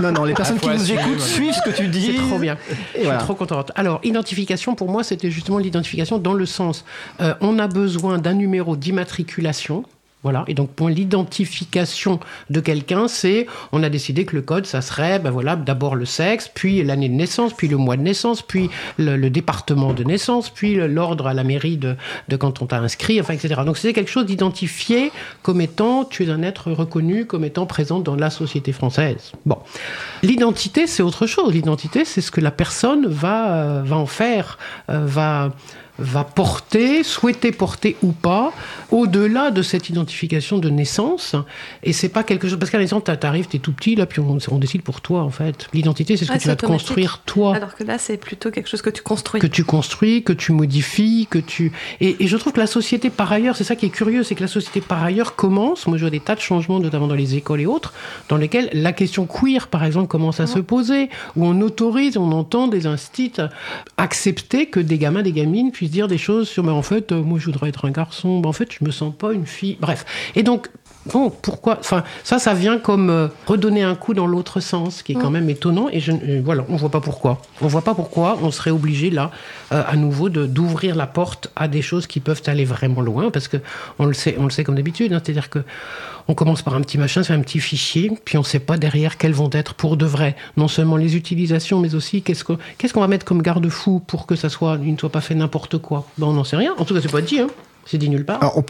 non, non, les personnes faut qui nous écoutent suivent ce que tu dis. C'est trop bien. Je suis trop contente. Alors, identification, pour moi, c'était justement l'identification dans le sens, euh, on a besoin d'un numéro d'immatriculation. Voilà. Et donc, pour l'identification de quelqu'un, c'est, on a décidé que le code, ça serait, ben voilà, d'abord le sexe, puis l'année de naissance, puis le mois de naissance, puis le, le département de naissance, puis l'ordre à la mairie de, de quand on t'a inscrit, enfin, etc. Donc, c'est quelque chose d'identifié comme étant, tu es un être reconnu comme étant présent dans la société française. Bon. L'identité, c'est autre chose. L'identité, c'est ce que la personne va, euh, va en faire, euh, va va porter, souhaiter porter ou pas, au-delà de cette identification de naissance. Et c'est pas quelque chose. Parce qu'à la naissance, t'a- t'arrives, t'es tout petit, là, puis on, on décide pour toi, en fait. L'identité, c'est ce que tu c'est vas te construire toi. Alors que là, c'est plutôt quelque chose que tu construis. que tu construis, que tu modifies, que tu... Et, et je trouve que la société, par ailleurs, c'est ça qui est curieux, c'est que la société, par ailleurs, commence, moi je vois des tas de changements, notamment dans les écoles et autres, dans lesquels la question queer, par exemple, commence à se poser, où on autorise, on entend des instits accepter que des gamins, des gamines puissent dire des choses sur, mais en fait, euh, moi je voudrais être un garçon, mais en fait, je me sens pas une fille. Bref. Et donc, Bon, pourquoi? Enfin, ça, ça vient comme euh, redonner un coup dans l'autre sens, qui est quand même étonnant. Et je, euh, voilà, on voit pas pourquoi. On voit pas pourquoi on serait obligé là, euh, à nouveau, d'ouvrir la porte à des choses qui peuvent aller vraiment loin, parce que on le sait, on le sait comme d'habitude. hein, C'est-à-dire que on commence par un petit machin, c'est un petit fichier, puis on sait pas derrière quelles vont être pour de vrai, non seulement les utilisations, mais aussi qu'est-ce qu'on qu'est-ce qu'on va mettre comme garde-fou pour que ça soit, il ne soit pas fait n'importe quoi. Ben, on n'en sait rien. En tout cas, c'est pas dit. Hein. C'est dit nulle part. Alors,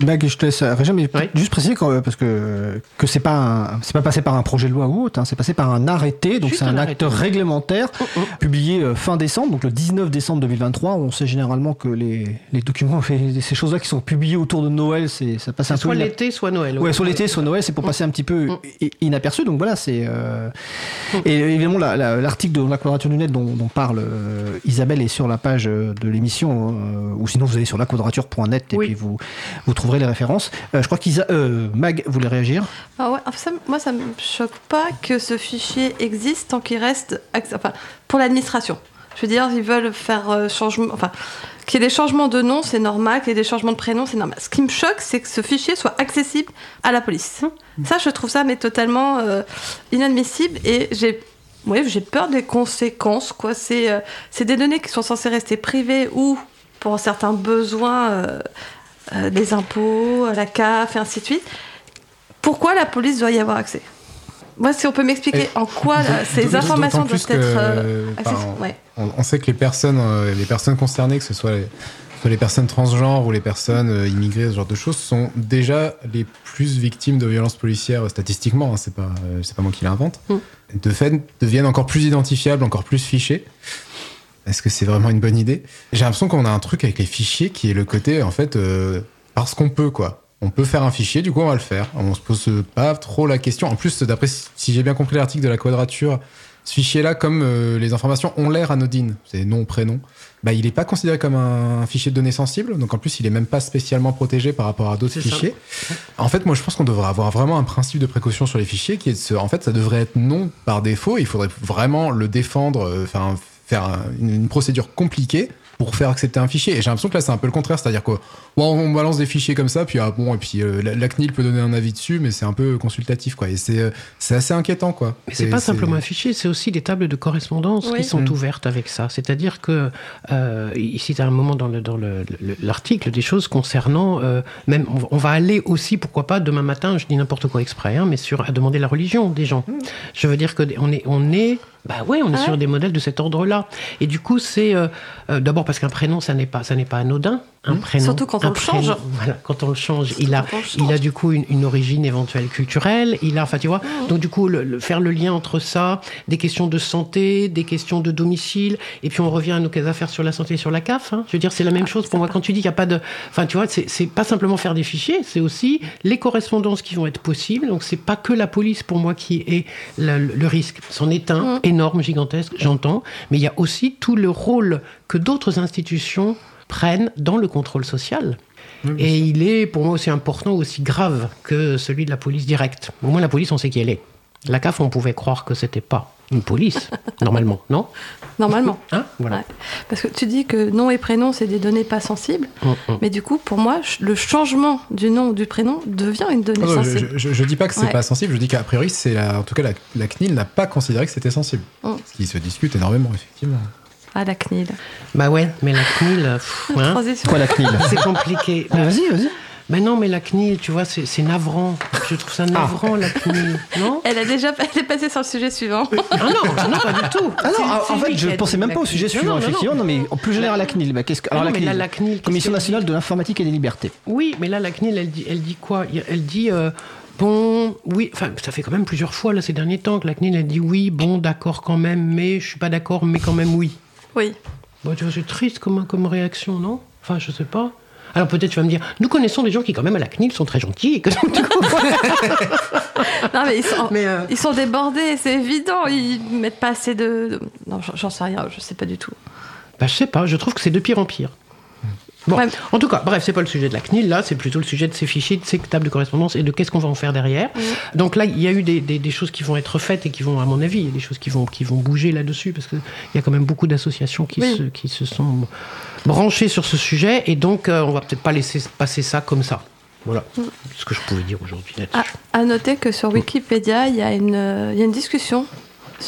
je te laisse réagir, mais Oui. juste préciser quand, euh, parce que que c'est pas un- c'est pas passé par un projet de loi ou autre, hein, c'est passé par un arrêté, donc c'est un, un acte réglementaire Oh, oh. publié euh, fin décembre, donc le 19 décembre 2023. On sait généralement que les, les documents, ces choses-là qui sont publiées autour de Noël, c'est ça passe un peu. Soit l'été, soit Noël. Ouais, soit l'été, soit Noël, c'est pour passer un petit peu Mm. inaperçu. Donc voilà, c'est. euh, Et évidemment, la- la- l'article de la quadrature du net dont, dont parle euh, Isabelle est sur la page euh, de l'émission, euh, ou sinon vous allez sur et Oui. puis vous, vous trouverez les références. Euh, je crois qu'Isa. euh, Mag voulait réagir. Ah ouais, enfin, ça- moi, ça me choque pas que ce fichier existe tant qu'il reste enfin, pour l'administration. Je veux dire, ils veulent faire euh, changement, enfin, qu'il y ait des changements de nom, c'est normal, qu'il y ait des changements de prénom, c'est normal. Ce qui me choque, c'est que ce fichier soit accessible à la police. Ça, je trouve ça mais totalement euh, inadmissible et j'ai ouais, j'ai peur des conséquences. Quoi. C'est euh, c'est des données qui sont censées rester privées ou pour certains besoins, euh, euh, des impôts, la CAF et ainsi de suite. Pourquoi la police doit y avoir accès? Moi, si on peut m'expliquer en quoi là, ces informations doivent être euh, accessibles. Ouais. On, on sait que les personnes, euh, les personnes concernées, que ce soit les, soit les personnes transgenres ou les personnes euh, immigrées, ce genre de choses, sont déjà les plus victimes de violences policières euh, statistiquement. hein, c'est pas, euh, c'est pas moi qui l'invente. Mm. De fait, deviennent encore plus identifiables, encore plus fichés. Est-ce que c'est vraiment une bonne idée? J'ai l'impression qu'on a un truc avec les fichiers qui est le côté, en fait, euh, parce qu'on peut, quoi. On peut faire un fichier, du coup, on va le faire. On se pose pas trop la question. En plus, d'après, si j'ai bien compris l'article de la quadrature, ce fichier-là, comme euh, les informations ont l'air anodines, c'est nom, prénom, bah, il n'est pas considéré comme un, un fichier de données sensible. Donc en plus, il n'est même pas spécialement protégé par rapport à d'autres ça. fichiers. En fait, moi, je pense qu'on devrait avoir vraiment un principe de précaution sur les fichiers qui est de se. En fait, ça devrait être non par défaut. Il faudrait vraiment le défendre, euh, enfin, faire un- une, une procédure compliquée pour faire accepter un fichier. Et j'ai l'impression que là, c'est un peu le contraire. C'est-à-dire que bon, on balance des fichiers comme ça, puis ah, bon, et puis euh, la, la CNIL peut donner un avis dessus, mais c'est un peu consultatif, quoi. Et c'est euh, c'est assez inquiétant, quoi. Mais c'est pas simplement un fichier, c'est aussi des tables de correspondance Oui. qui sont Mm. ouvertes avec ça. C'est-à-dire que euh, ici, à un moment dans le- dans le- le- l'article, des choses concernant euh, même, on va- on va aller aussi, pourquoi pas, demain matin, je dis n'importe quoi exprès, hein, mais sur à demander la religion des gens. Je veux dire que on est, on est, bah ouais, on est Ah sur des modèles de cet ordre-là. Et du coup, c'est euh, euh, d'abord parce qu'un prénom, ça n'est pas, ça n'est pas anodin. Un prénom, Surtout quand on le change. Voilà, quand on le change, il a, il a du coup une, une origine éventuelle culturelle. Il a, enfin, tu vois. Mmh. Donc du coup, le- le- faire le lien entre ça, des questions de santé, des questions de domicile, et puis on revient à nos affaires sur la santé et sur la CAF. hein. Je veux dire, c'est la même chose pour moi. Quand tu dis qu'il n'y a pas de, enfin, tu vois, c'est c'est pas simplement faire des fichiers, c'est aussi les correspondances qui vont être possibles. Donc c'est pas que la police pour moi qui est le, le risque. C'en est un Mm. énorme, gigantesque, j'entends, mais il y a aussi tout le rôle que d'autres institutions prennent dans le contrôle social. Et il est pour moi aussi important, aussi grave que celui de la police directe. Au moins la police, on sait qui elle est. La CAF, on pouvait croire que c'était pas une police, normalement, non? Normalement. Hein? Voilà. Ouais. Parce que tu dis que nom et prénom, c'est des données pas sensibles. Mm, mm. Mais du coup, pour moi, le changement du nom ou du prénom devient une donnée Ah non, je, sensible. je, je dis pas que c'est Ouais. pas sensible, je dis qu'a priori, c'est la- en tout cas la, la CNIL n'a pas considéré que c'était sensible. Mm. Ce qui se discute énormément, effectivement. Ah, la CNIL. Bah ouais, mais la CNIL, pff, hein, la CNIL c'est compliqué. Ah, Vas-y, vas-y. Mais non, mais la CNIL, tu vois, c'est c'est navrant. Je trouve ça navrant, la CNIL. Non? Elle a déjà elle est passée sur le sujet suivant. Ah non, ah non, pas du tout. Ah non, en fait, je a pensais même pas au sujet suivant, non, non, effectivement. Non, mais en plus général, la CNIL. Bah, qu'est-ce que... Ah Alors, non, la là, CNIL, la CNIL, qu'est-ce Commission nationale de l'informatique et des libertés. Oui, mais là, la CNIL, elle dit, elle dit quoi? Elle dit, euh, bon, oui, enfin, ça fait quand même plusieurs fois, là, ces derniers temps, que la CNIL, elle dit oui, bon, d'accord quand même, mais je suis pas d'accord, mais quand même oui. Oui. Bon, tu vois, c'est triste comme, comme réaction, non? Enfin, je sais pas. Alors peut-être tu vas me dire, nous connaissons des gens qui quand même à la CNIL sont très gentils. Et que, du coup, Non, mais ils sont, mais euh, ils sont débordés, c'est évident. Ils mettent pas assez de. Non, j'en- j'en sais rien, je sais pas du tout. bah, je sais pas, je trouve que c'est de pire en pire. Bon, Ouais. en tout cas, bref, c'est pas le sujet de la CNIL, là, c'est plutôt le sujet de ces fichiers, de ces tables de correspondance et de qu'est-ce qu'on va en faire derrière. Donc là, il y a eu des, des- des choses qui vont être faites et qui vont, à mon avis, des choses qui vont, qui vont bouger là-dessus, parce qu'il y a quand même beaucoup d'associations qui, Oui. se, qui se sont branchées sur ce sujet, et donc euh, on va peut-être pas laisser passer ça comme ça. Voilà ce que je pouvais dire aujourd'hui là-dessus. À noter que sur Wikipédia, il y, a une, euh, il y a une discussion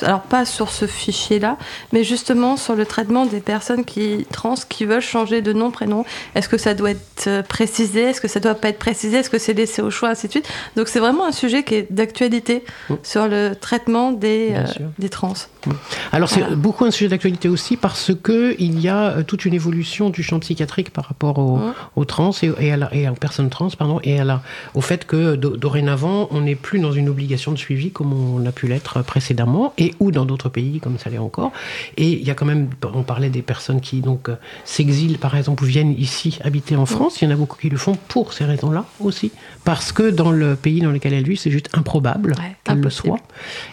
alors pas sur ce fichier-là, mais justement sur le traitement des personnes qui trans qui veulent changer de nom, prénom. Est-ce que ça doit être euh, précisé? Est-ce que ça doit pas être précisé? Est-ce que c'est laissé au choix, ainsi de suite. Donc c'est vraiment un sujet qui est d'actualité Mm. sur le traitement des, euh, des trans. Alors c'est beaucoup un sujet d'actualité aussi parce que il y a euh, toute une évolution du champ psychiatrique par rapport au- aux trans et, et à la- et aux personnes trans pardon et à la, au fait que do- dorénavant on n'est plus dans une obligation de suivi comme on a pu l'être précédemment et ou dans d'autres pays comme ça l'est encore et il y a quand même on parlait des personnes qui donc euh, s'exilent par exemple ou viennent ici habiter en France il y en a beaucoup qui le font pour ces raisons-là aussi parce que dans le pays dans lequel elles vivent c'est juste improbable Ouais, qu'elles le soient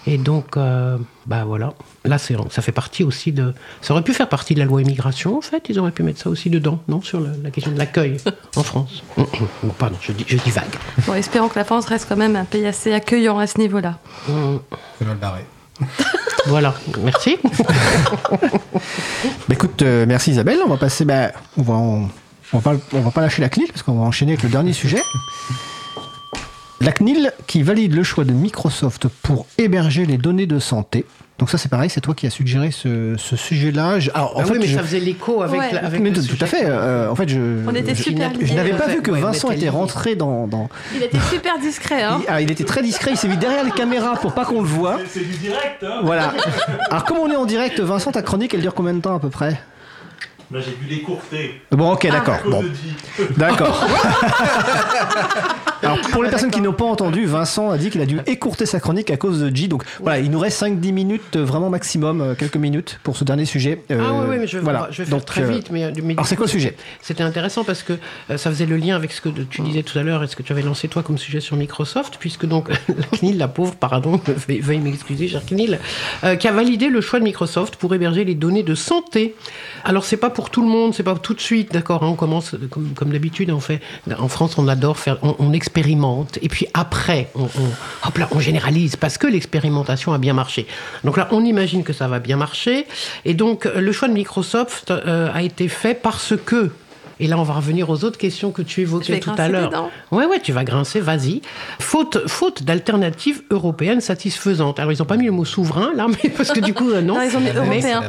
et donc, euh, bah voilà. Là, c'est, ça fait partie aussi de. Ça aurait pu faire partie de la loi immigration, en fait. Ils auraient pu mettre ça aussi dedans, non Sur la question de l'accueil en France. Bon, pardon, je, dis, je divague. Bon, espérons que la France reste quand même un pays assez accueillant à ce niveau-là. Hum, C'est mal barré. Voilà, merci. Bah, écoute, euh, merci Isabelle. On va passer. Bah, on va, va, pas, lâcher la CNIL parce qu'on va enchaîner avec le dernier sujet. La CNIL qui valide le choix de Microsoft pour héberger les données de santé. Donc ça c'est pareil, c'est toi qui as suggéré ce, ce sujet-là. Je- Alors en Ah fait, oui, mais je- ça faisait l'écho avec, Ouais. la- avec mais le tout, sujet. tout à fait. euh, en fait, je, On était super je n'avais pas vu que Ouais, Vincent était rentré dans. dans- Il était super discret, hein il, ah, il était très discret. Il s'est mis derrière les caméras pour pas qu'on le voit. C'est du direct, hein Voilà. Alors comme on est en direct, Vincent, ta chronique, elle dure combien de temps à peu près? Là, j'ai dû l'écourter. Bon, ok, À d'accord. Bon, d'accord. Alors, pour les personnes qui n'ont pas entendu, Vincent a dit qu'il a dû écourter sa chronique à cause de G. Donc, voilà, il nous reste 5-10 minutes, euh, vraiment maximum, euh, quelques minutes pour ce dernier sujet. Ah Euh, oui, oui, mais je, voilà. je vais faire Donc, très euh, vite. Mais, mais Alors, c'est quoi le sujet? C'était intéressant parce que euh, ça faisait le lien avec ce que tu disais tout à l'heure et ce que tu avais lancé toi comme sujet sur Microsoft, puisque donc la CNIL, la pauvre, pardon, veuille veuille m'excuser, cher CNIL, euh, qui a validé le choix de Microsoft pour héberger les données de santé. Alors c'est pas pour tout le monde, c'est pas tout de suite, d'accord. hein, on commence euh, comme, comme d'habitude, on fait. En France, on adore faire, on, on et puis après, on, généralise parce que l'expérimentation a bien marché. Donc là, on imagine que ça va bien marcher et donc le choix de Microsoft euh, a été fait parce que et là, on va revenir aux autres questions que tu évoquais tout à l'heure. Ouais, ouais, tu vas grincer, vas-y. Faute, faute d'alternatives européennes satisfaisantes. Alors, ils n'ont pas mis le mot souverain, là, mais parce que du coup, euh, non. Non, ils ont mis européen.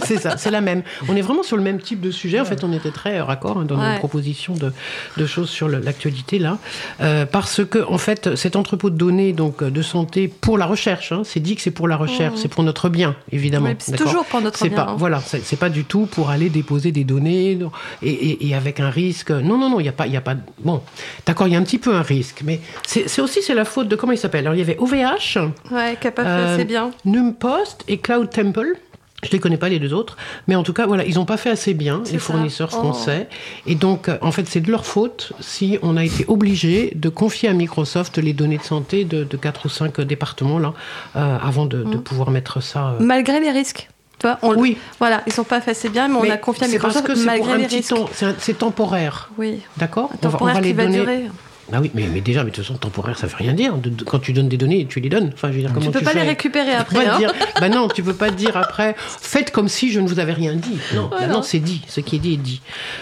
C'est ça, c'est la même. On est vraiment sur le même type de sujet. En fait, on était très euh, raccord hein, dans nos propositions de, de choses sur l'actualité, là. Euh, parce que, en fait, cet entrepôt de données donc, de santé pour la recherche, hein, c'est dit que c'est pour la recherche, c'est pour notre bien, évidemment. Oui, c'est toujours pour notre bien, pas, hein. voilà, c'est pas du tout pour aller déposer des données et, et- et avec un risque. Non, non, non, il n'y a pas, il a pas. Bon, d'accord, il y a un petit peu un risque, mais c'est c'est aussi c'est la faute de comment il s'appelle? Alors il y avait OVH, Ouais, qui pas fait euh, assez bien. Numpost et Cloud Temple. Je les connais pas les deux autres, mais en tout cas voilà, ils n'ont pas fait assez bien C'est les ça. fournisseurs Oh. français, et donc euh, en fait c'est de leur faute si on a été obligé de confier à Microsoft les données de santé de, de quatre ou cinq départements là euh, avant de, de Mm. pouvoir mettre ça. euh, Malgré les risques. Tu vois, on, Oui. Voilà, ils sont pas assez bien, mais, on Mais a confié à c'est parce que c'est pour malgré un les petit risques. temps, c'est un- c'est temporaire. Oui, D'accord? Un on va, on temporaire va les qui va donner. durer. Ah oui, mais, mais déjà, mais de toute façon, temporaire, ça veut rien dire. De- de- quand tu donnes des données, tu les donnes. Enfin, je veux dire, comment Tu peux pas fais les récupérer après. hein. dire, bah non, tu peux pas dire après, faites comme si je ne vous avais rien dit. Non, bah non, c'est dit. Ce qui est dit est dit.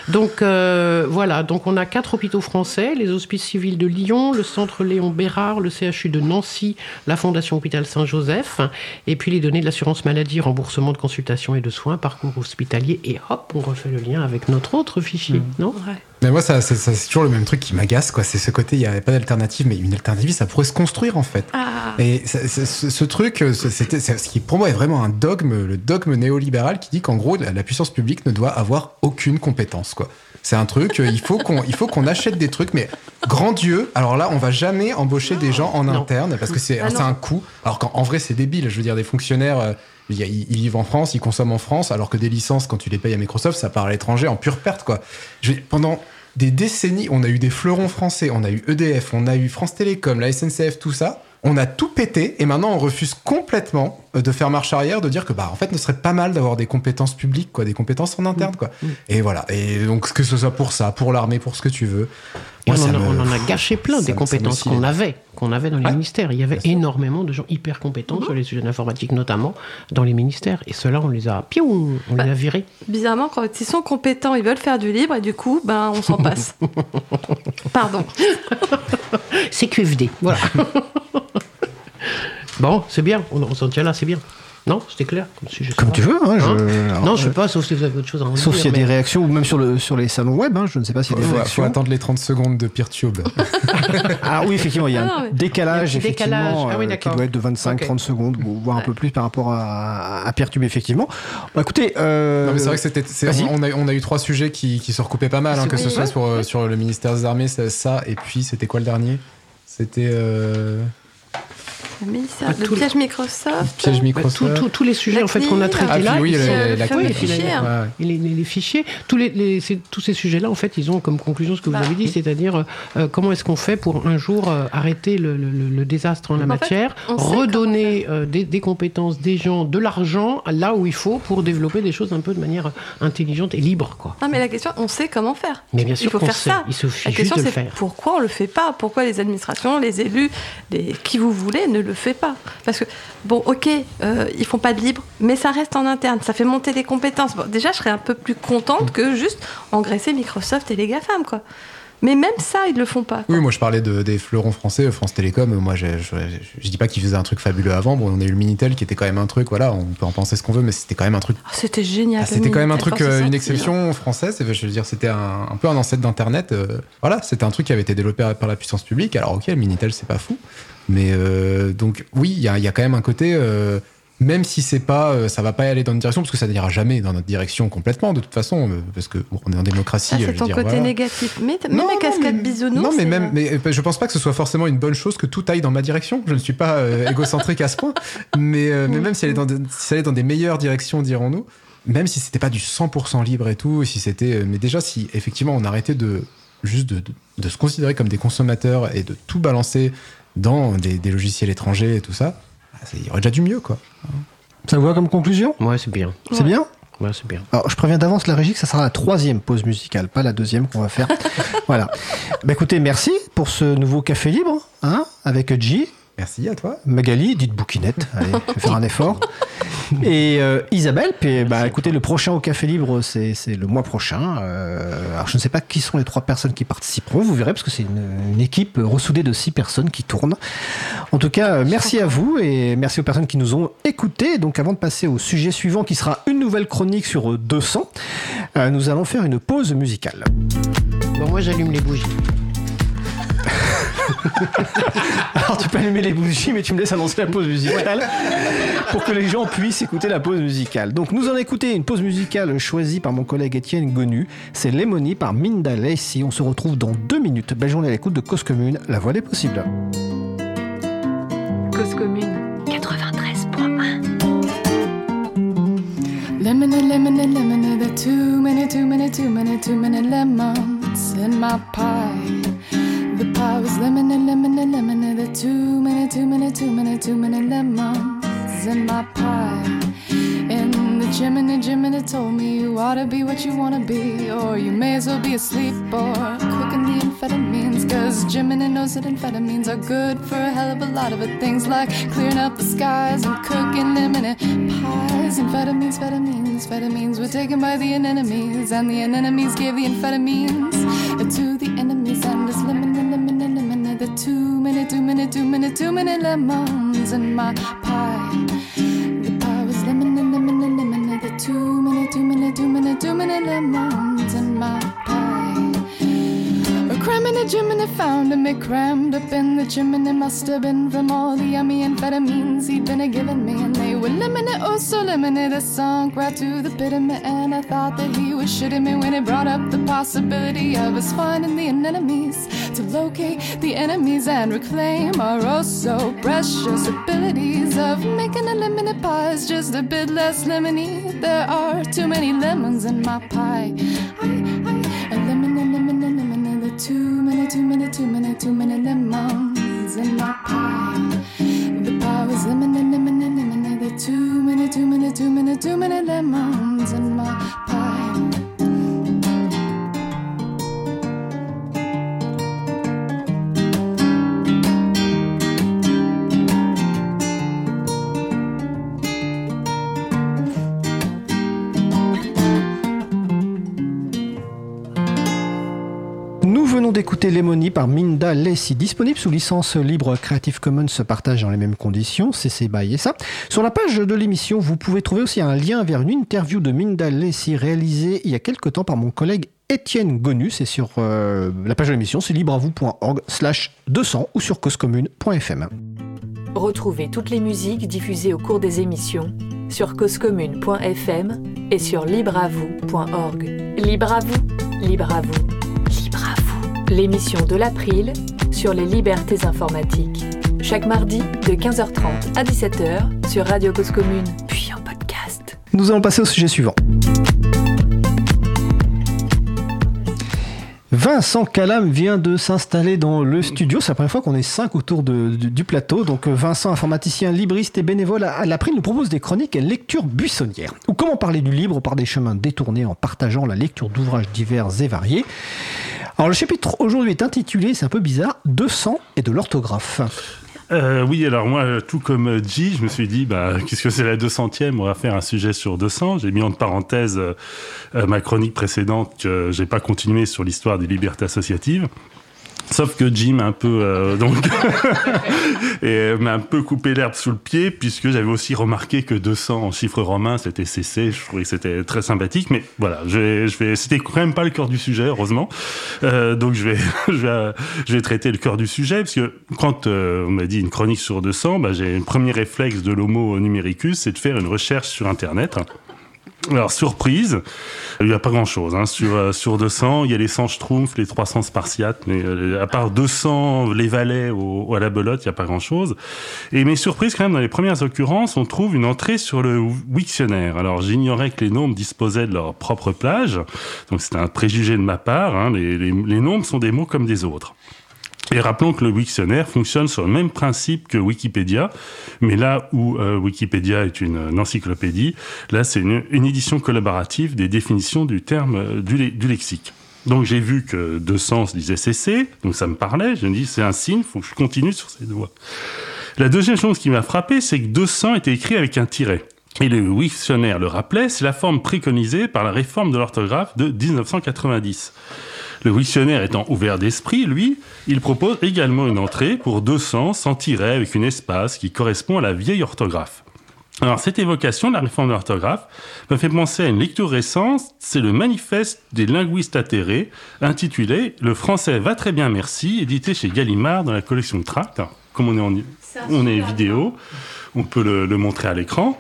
Donc, euh, voilà. Donc, on a quatre hôpitaux français les hospices civils de Lyon, le centre Léon Bérard, le CHU de Nancy, la Fondation Hôpital Saint-Joseph, et puis les données de l'assurance maladie, remboursement de consultation et de soins, parcours hospitalier, et hop, on refait le lien avec notre autre fichier, non? Ouais. Mais moi, ça, ça- ça, c'est toujours le même truc qui m'agace, quoi. C'est ce côté, il n'y avait pas d'alternative, mais une alternative, ça pourrait se construire, en fait. Ah, Et ça- ce, ce truc, euh, c'était, ce qui pour moi est vraiment un dogme, le dogme néolibéral qui dit qu'en gros, la, la puissance publique ne doit avoir aucune compétence, quoi. C'est un truc, euh, il faut qu'on, il faut qu'on achète des trucs, mais grand Dieu, alors là, on va jamais embaucher des gens en Non. interne parce que c'est, Ah un coût. Alors qu'en en vrai, c'est débile. Je veux dire, des fonctionnaires, euh, ils, ils vivent en France, ils consomment en France, alors que des licences, quand tu les payes à Microsoft, ça part à l'étranger en pure perte, quoi. Je pendant des décennies, on a eu des fleurons français, on a eu EDF, on a eu France Télécom, la SNCF, tout ça. On a tout pété et maintenant on refuse complètement euh, de faire marche arrière, de dire que bah en fait, ce serait pas mal d'avoir des compétences publiques, quoi, des compétences en interne, quoi. Et voilà. Et donc que ce soit pour ça, pour l'armée, pour ce que tu veux. On, en a, me- on en a gâché plein ça des compétences qu'on avait, qu'on avait dans les Ouais. ministères. Il y avait énormément de gens hyper compétents sur les sujets d'informatique, notamment dans les ministères. Et ceux-là, on les a, piou, on Bah. les a virés. bizarrement, quand ils sont compétents, ils veulent faire du libre et du coup, ben, on s'en passe. Pardon. C'est QFD, voilà. Bon, c'est bien, on, on s'en tient là, c'est bien. Non, c'était clair comme sujet. ça Comme tu veux. hein, je- Hein alors, non, je sais euh, pas, sauf si vous avez autre chose à en Sauf s'il y a mais- des réactions, ou même sur, le, sur les salons web, hein, je ne sais pas s'il y a des Faut, faut réactions. attendre les 30 secondes de PeerTube. Ah oui, effectivement, il y a Ah un décalage, Il y a un petit décalage. effectivement, Ah oui, euh, qui doit être de 25-30 Ok. secondes, voire un peu plus par rapport à, à Peertube, effectivement. Bah, écoutez, euh, Non, mais c'est vrai que c'était, on, a, on a eu trois sujets qui, qui se recoupaient pas mal, hein, que ce soit ouais. sur, euh, sur le ministère des Armées, ça, ça, et puis c'était quoi le dernier? C'était euh, Le Ah, le tout le- piège Microsoft. piège Bah, Microsoft. tout- tout- tous les sujets en fait qu'on a traités Ah, là, oui, le hein. Les, fichiers, tous, les, les- c'est- tous ces sujets-là, en fait, ils ont comme conclusion ce que vous Bah, avez dit, c'est-à-dire euh, comment est-ce qu'on fait pour un jour euh, arrêter le, le- le- le désastre en la En matière, redonner euh, des, des compétences, des gens, de l'argent là où il faut pour développer des choses un peu de manière intelligente et libre, quoi. Non, mais la question, on sait comment faire. Mais bien sûr il faut faire sait, ça. il suffit La juste question, de le c'est faire. pourquoi on le fait pas? Pourquoi les administrations, les élus, les... qui vous voulez, ne le fait pas Parce que, bon, ok, euh, ils font pas de libre, mais ça reste en interne, ça fait monter les compétences. Bon, déjà, je serais un peu plus contente que juste engraisser Microsoft et les GAFAM, quoi. Mais même ça, ils le font pas. quoi. Oui, moi je parlais de, des fleurons français, France Télécom. Moi, je, je, je dis pas qu'ils faisaient un truc fabuleux avant. Bon, on a eu le Minitel qui était quand même un truc, voilà, on peut en penser ce qu'on veut, mais c'était quand même un truc. Ah, C'était génial. Ah, c'était quand même un truc, euh, une exception française. Je veux dire, c'était un, un peu un ancêtre d'Internet. euh, voilà, c'était un truc qui avait été développé par la puissance publique. Alors, ok, le Minitel, c'est pas fou. Mais euh, donc, oui, il y a, il y a quand même un côté. Même si c'est pas, euh, ça va pas aller dans une direction, parce que ça n'ira jamais dans notre direction complètement, de toute façon, euh, parce que on est en démocratie. Ça, euh, c'est ton dire, côté voilà. négatif. Mais, Non, non, cascade mais- bisounours. Non, mais même, mais je pense pas que ce soit forcément une bonne chose que tout aille dans ma direction. Je ne suis pas euh, égocentrique à ce point. Mais, euh, mais même si elle est dans, des- si elle est dans des meilleures directions, dirons-nous, même si c'était pas du 100% libre et tout, si c'était, mais déjà si effectivement on arrêtait de juste de, de- de se considérer comme des consommateurs et de tout balancer dans des, des logiciels étrangers et tout ça, il y aurait déjà du mieux, quoi. ça vous va comme conclusion? Ouais, c'est bien. C'est bien? Ouais, c'est bien. Alors, je préviens d'avance la régie que ça sera la troisième pause musicale, pas la deuxième qu'on va faire. voilà. Bah, écoutez, merci pour ce nouveau café libre, hein, avec G, Merci à toi. Magali, dites bouquinette. Allez, je vais faire un effort. Et euh, Isabelle, puis, bah, écoutez, le prochain au Café Libre, c'est c'est le mois prochain. Euh, alors, je ne sais pas qui sont les trois personnes qui participeront, vous verrez, parce que c'est une, une équipe ressoudée de six personnes qui tournent. En tout cas, merci à vous et merci aux personnes qui nous ont écoutés. Donc, avant de passer au sujet suivant, qui sera une nouvelle chronique sur euh, 200, euh, nous allons faire une pause musicale. Bon, moi, j'allume les bougies. Alors tu peux allumer les bougies, mais tu me laisses annoncer la pause musicale pour que les gens puissent écouter la pause musicale. Donc nous en écouter une pause musicale choisie par mon collègue Étienne Gonu. C'est Lemony par Minda Lacey. On se retrouve dans deux minutes. Belle journée à l'écoute de Cause Commune. La voix des possibles. Cause commune 93.1 Lemon and lemon and lemon and there are too many, too many, too many, too many lemons in my pie. The pie was lemon and lemon and lemon and are too many, too many, too many, too many lemons in my pie. In the Jiminy, Jiminy told me you ought to be what you wanna be, or you may as well be asleep or cooking the amphetamines. Cause Jiminy knows that amphetamines are good for a hell of a lot of. Things like clearing up the skies and cooking lemon pies. Amphetamines, amphetamines, amphetamines were taken by the anemones, and the anemones gave the amphetamines to the enemies. And it's lemon and and and are too many, too many, too many, too many lemons in my pie. The pie was lemon and lemon and lemon. and are too many, too many, too many, too many lemons in my pie. A cramming a chimney found him, it crammed up in the chimney. Must have been from all the yummy amphetamines he'd been a giving me, and they were lemony, oh so lemony. The sunk right to the pit of me, and I thought that he was shitting me when he brought up the possibility of us finding the enemies to locate the enemies and reclaim our oh so precious abilities of making a lemony pie is just a bit less lemony. There are too many lemons in my pie. I, I, a lemon, a lemon, a lemon, there too many, too many, too many, too many lemons in my pie. The pie was lemon, and lemon, and lemon, there too many, too many, too many, too many lemons in my pie. D'écouter Lemony par Minda Lessi, disponible sous licence libre Creative Commons se partage dans les mêmes conditions, CC BY et ça. Sur la page de l'émission, vous pouvez trouver aussi un lien vers une interview de Minda Lessi réalisée il y a quelque temps par mon collègue Étienne Gonus et sur euh, la page de l'émission, c'est libreavou.org slash 200 ou sur causecommune.fm. Retrouvez toutes les musiques diffusées au cours des émissions sur causecommune.fm et sur libreavou.org. Libre à vous, libre vous. L'émission de l'April sur les libertés informatiques. Chaque mardi de 15h30 à 17h sur Radio Cause Commune, puis en podcast. Nous allons passer au sujet suivant. Vincent Calam vient de s'installer dans le studio. C'est la première fois qu'on est cinq autour du plateau. Donc euh, Vincent, informaticien, libriste et bénévole à, à l'April, nous propose des chroniques et lectures buissonnières. Ou comment parler du libre par des chemins détournés en partageant la lecture d'ouvrages divers et variés. Alors le chapitre aujourd'hui est intitulé, c'est un peu bizarre, 200 et de l'orthographe. Euh, oui, alors moi, tout comme G, je me suis dit, bah, qu'est-ce que c'est la 200e On va faire un sujet sur 200. J'ai mis en parenthèse euh, ma chronique précédente que j'ai pas continué sur l'histoire des libertés associatives. Sauf que Jim un peu euh, donc et m'a un peu coupé l'herbe sous le pied puisque j'avais aussi remarqué que 200 en chiffres romains c'était CC. Je trouvais que c'était très sympathique, mais voilà, je vais, je vais, c'était quand même pas le cœur du sujet heureusement. Euh, donc je vais, je vais, je vais traiter le cœur du sujet parce que quand euh, on m'a dit une chronique sur 200, bah, j'ai un premier réflexe de l'homo numericus, c'est de faire une recherche sur internet. Alors, surprise, il n'y a pas grand-chose. Hein. Sur, euh, sur 200, il y a les 100 schtroumpfs, les 300 spartiates, mais euh, à part 200 les valets au, à la belote, il n'y a pas grand-chose. Et mes surprises, quand même, dans les premières occurrences, on trouve une entrée sur le Wiktionnaire. Alors, j'ignorais que les nombres disposaient de leur propre plage, donc c'est un préjugé de ma part. Hein. Les, les, les nombres sont des mots comme des autres. Et rappelons que le Wiktionnaire fonctionne sur le même principe que Wikipédia, mais là où euh, Wikipédia est une, encyclopédie, là c'est une, édition collaborative des définitions du terme euh, du, lexique. Donc j'ai vu que 200 se disait CC, donc ça me parlait, je me dis c'est un signe, faut que je continue sur ces doigts. La deuxième chose qui m'a frappé, c'est que 200 était écrit avec un tiret. Et le Wiktionnaire le rappelait, c'est la forme préconisée par la réforme de l'orthographe de 1990. Le Wiktionnaire étant ouvert d'esprit, lui, il propose également une entrée pour 200 sans tiret avec une espace qui correspond à la vieille orthographe. Alors cette évocation de la réforme de l'orthographe me fait penser à une lecture récente, c'est le manifeste des linguistes atterrés intitulé Le français va très bien merci, édité chez Gallimard dans la collection Tract. Comme on est en on est vidéo, on peut le, montrer à l'écran.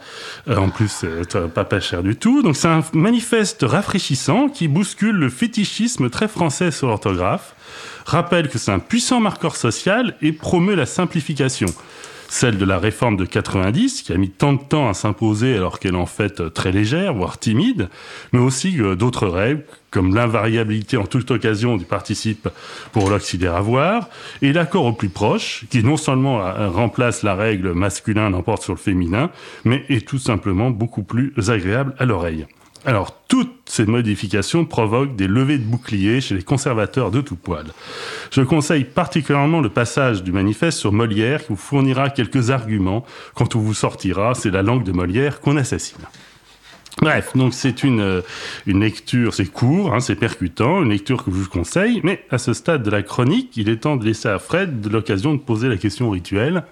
Euh, en plus, c'est pas pas cher du tout. Donc c'est un manifeste rafraîchissant qui bouscule le fétichisme très français sur l'orthographe, rappelle que c'est un puissant marqueur social et promeut la simplification celle de la réforme de 90, qui a mis tant de temps à s'imposer alors qu'elle est en fait très légère, voire timide, mais aussi d'autres règles, comme l'invariabilité en toute occasion du participe pour l'auxiliaire et l'accord au plus proche, qui non seulement remplace la règle masculin l'emporte sur le féminin, mais est tout simplement beaucoup plus agréable à l'oreille. Alors, toutes ces modifications provoquent des levées de boucliers chez les conservateurs de tout poil. Je conseille particulièrement le passage du manifeste sur Molière qui vous fournira quelques arguments quand on vous sortira, c'est la langue de Molière qu'on assassine. Bref, donc c'est une, une lecture, c'est court, hein, c'est percutant, une lecture que je vous conseille, mais à ce stade de la chronique, il est temps de laisser à Fred l'occasion de poser la question rituelle.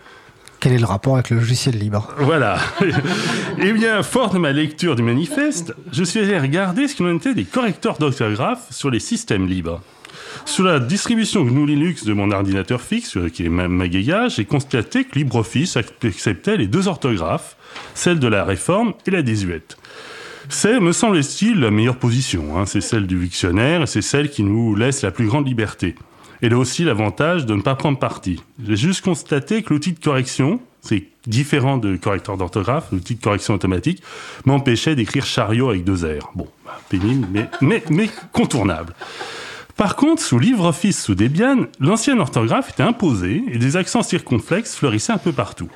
Quel est le rapport avec le logiciel libre Voilà. eh bien, fort de ma lecture du manifeste, je suis allé regarder ce qu'il en était des correcteurs d'orthographe sur les systèmes libres. Sur la distribution GNU Linux de mon ordinateur fixe, qui est Mageia, j'ai constaté que LibreOffice acceptait les deux orthographes, celle de la réforme et la désuète. C'est, me semble-t-il, la meilleure position. Hein. C'est celle du dictionnaire et c'est celle qui nous laisse la plus grande liberté. Elle a aussi l'avantage de ne pas prendre parti. J'ai juste constaté que l'outil de correction, c'est différent de correcteur d'orthographe, l'outil de correction automatique, m'empêchait d'écrire chariot avec deux R. Bon, bah, pénible, mais, contournable. Par contre, sous LibreOffice, sous Debian, l'ancienne orthographe était imposée et des accents circonflexes fleurissaient un peu partout.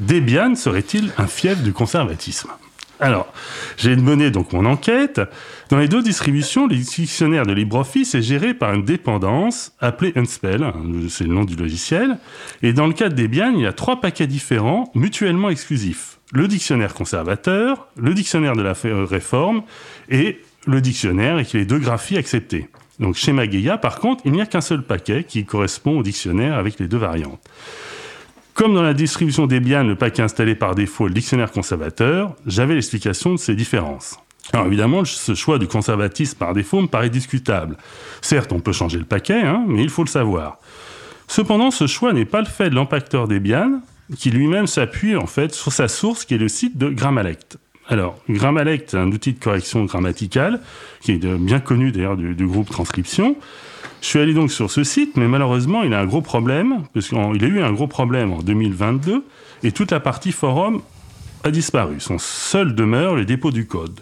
Debian serait-il un fief du conservatisme? Alors, j'ai mené donc mon enquête. Dans les deux distributions, le dictionnaire de LibreOffice est géré par une dépendance appelée Unspell, c'est le nom du logiciel. Et dans le cas de Debian, il y a trois paquets différents, mutuellement exclusifs. Le dictionnaire conservateur, le dictionnaire de la réforme et le dictionnaire avec les deux graphies acceptées. Donc chez Mageia, par contre, il n'y a qu'un seul paquet qui correspond au dictionnaire avec les deux variantes. Comme dans la distribution Debian, le paquet installé par défaut est le dictionnaire conservateur, j'avais l'explication de ces différences. Alors évidemment, ce choix du conservatisme par défaut me paraît discutable. Certes, on peut changer le paquet, hein, mais il faut le savoir. Cependant, ce choix n'est pas le fait de l'empacteur Debian, qui lui-même s'appuie en fait sur sa source qui est le site de Grammalect. Alors, Grammalect, c'est un outil de correction grammaticale, qui est bien connu d'ailleurs du, groupe Transcription. Je suis allé donc sur ce site, mais malheureusement, il a un gros problème, parce qu'il a eu un gros problème en 2022, et toute la partie forum a disparu. Son seul demeure le dépôt du code.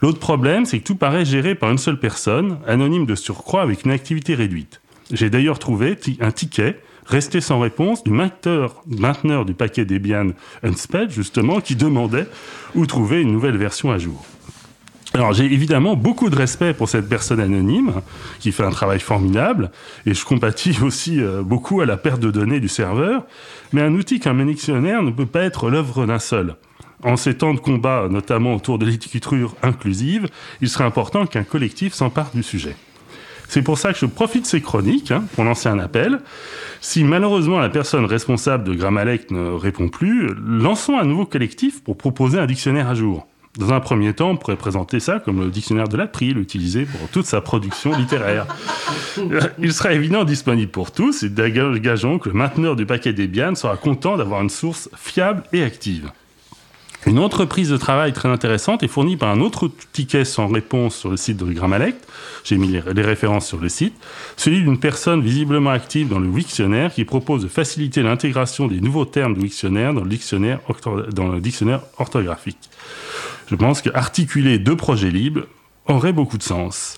L'autre problème, c'est que tout paraît géré par une seule personne, anonyme de surcroît avec une activité réduite. J'ai d'ailleurs trouvé un ticket resté sans réponse du mainteneur, du paquet Debian Unsped, justement, qui demandait où trouver une nouvelle version à jour. Alors j'ai évidemment beaucoup de respect pour cette personne anonyme qui fait un travail formidable et je compatis aussi euh, beaucoup à la perte de données du serveur, mais un outil qu'un dictionnaire ne peut pas être l'œuvre d'un seul. En ces temps de combat, notamment autour de l'écriture inclusive, il serait important qu'un collectif s'empare du sujet. C'est pour ça que je profite de ces chroniques hein, pour lancer un appel. Si malheureusement la personne responsable de Grammalect ne répond plus, lançons un nouveau collectif pour proposer un dictionnaire à jour. Dans un premier temps, on pourrait présenter ça comme le dictionnaire de l'April, utilisé pour toute sa production littéraire. Il sera évidemment disponible pour tous et gageons que le mainteneur du paquet Debian sera content d'avoir une source fiable et active. Une entreprise de travail très intéressante est fournie par un autre ticket sans réponse sur le site de Grammalect. J'ai mis les références sur le site. Celui d'une personne visiblement active dans le Wiktionnaire qui propose de faciliter l'intégration des nouveaux termes du Wiktionnaire dans le dictionnaire, dans le dictionnaire orthographique. Je pense qu'articuler deux projets libres aurait beaucoup de sens.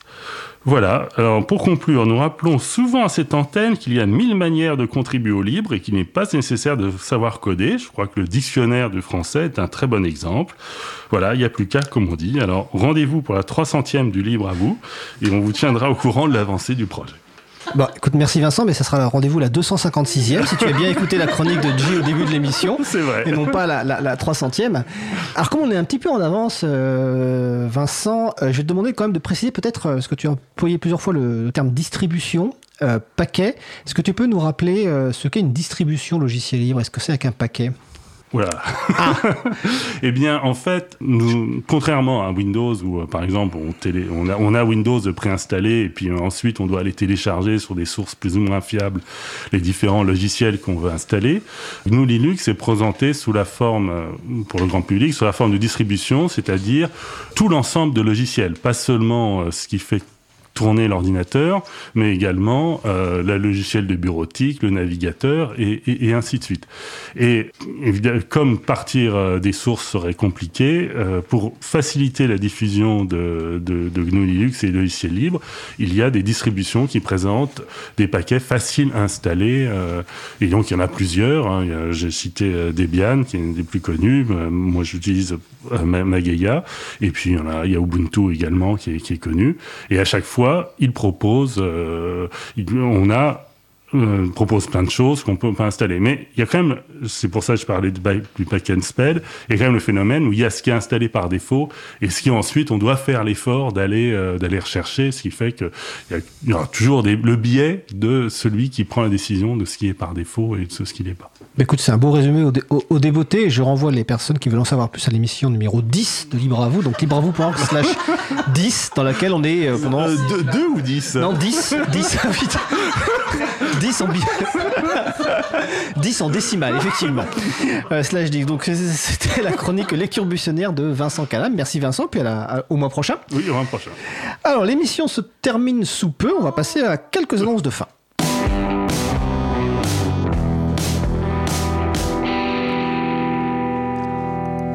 Voilà, alors pour conclure, nous rappelons souvent à cette antenne qu'il y a mille manières de contribuer au libre et qu'il n'est pas nécessaire de savoir coder. Je crois que le dictionnaire du français est un très bon exemple. Voilà, il n'y a plus qu'à, comme on dit. Alors rendez-vous pour la 300e du libre à vous et on vous tiendra au courant de l'avancée du projet. Bon, écoute, merci Vincent, mais ça sera le rendez-vous la 256e, si tu as bien écouté la chronique de G au début de l'émission. C'est vrai. Et non pas la, la, la, 300e. Alors, comme on est un petit peu en avance, euh, Vincent, euh, je vais te demander quand même de préciser peut-être, euh, parce que tu as employé plusieurs fois le, le terme distribution. Euh, paquet, est-ce que tu peux nous rappeler ce qu'est une distribution logiciel libre? Est-ce que c'est avec un paquet? Oula. Ah. eh bien, en fait, nous, contrairement à Windows où, euh, par exemple, on, télé, on, a, on a Windows préinstallé et puis euh, ensuite on doit aller télécharger sur des sources plus ou moins fiables les différents logiciels qu'on veut installer. Nous, Linux est présenté sous la forme, euh, pour le grand public, sous la forme de distribution, c'est-à-dire tout l'ensemble de logiciels, pas seulement ce qui fait tourner l'ordinateur, mais également euh, la logiciel de bureautique, le navigateur et, et, et ainsi de suite. Et évidemment, comme partir euh, des sources serait compliqué, euh, pour faciliter la diffusion de, de, de GNU Linux et de logiciels libres, il y a des distributions qui présentent des paquets faciles à installer. Euh, et donc il y en a plusieurs. Hein. J'ai cité euh, Debian, qui est une des plus connues. Moi j'utilise Mageia. Et puis il y, en a, il y a Ubuntu également qui est, qui est connu. Et à chaque fois, il propose, euh, on a euh, propose plein de choses qu'on peut pas installer. Mais il y a quand même, c'est pour ça que je parlais du, du pack and spell, il y a quand même le phénomène où il y a ce qui est installé par défaut et ce qui ensuite on doit faire l'effort d'aller euh, d'aller rechercher, ce qui fait que il y, y, aura toujours des, le biais de celui qui prend la décision de ce qui est par défaut et de ce qui n'est pas. Écoute, c'est un beau résumé au, dé, au, au, débeauté. Je renvoie les personnes qui veulent en savoir plus à l'émission numéro 10 de Libre à vous, donc libreavou.org slash 10, dans laquelle on est euh, pendant... 2 euh, ou 10 Non, 10, 10, 10 en, 10 en décimale, effectivement. Euh, slash 10. Donc, c'était la chronique Lecture buissonnière de Vincent Calam. Merci Vincent, puis à la, à, au mois prochain. Oui, au mois prochain. Alors, l'émission se termine sous peu. On va passer à quelques annonces de fin.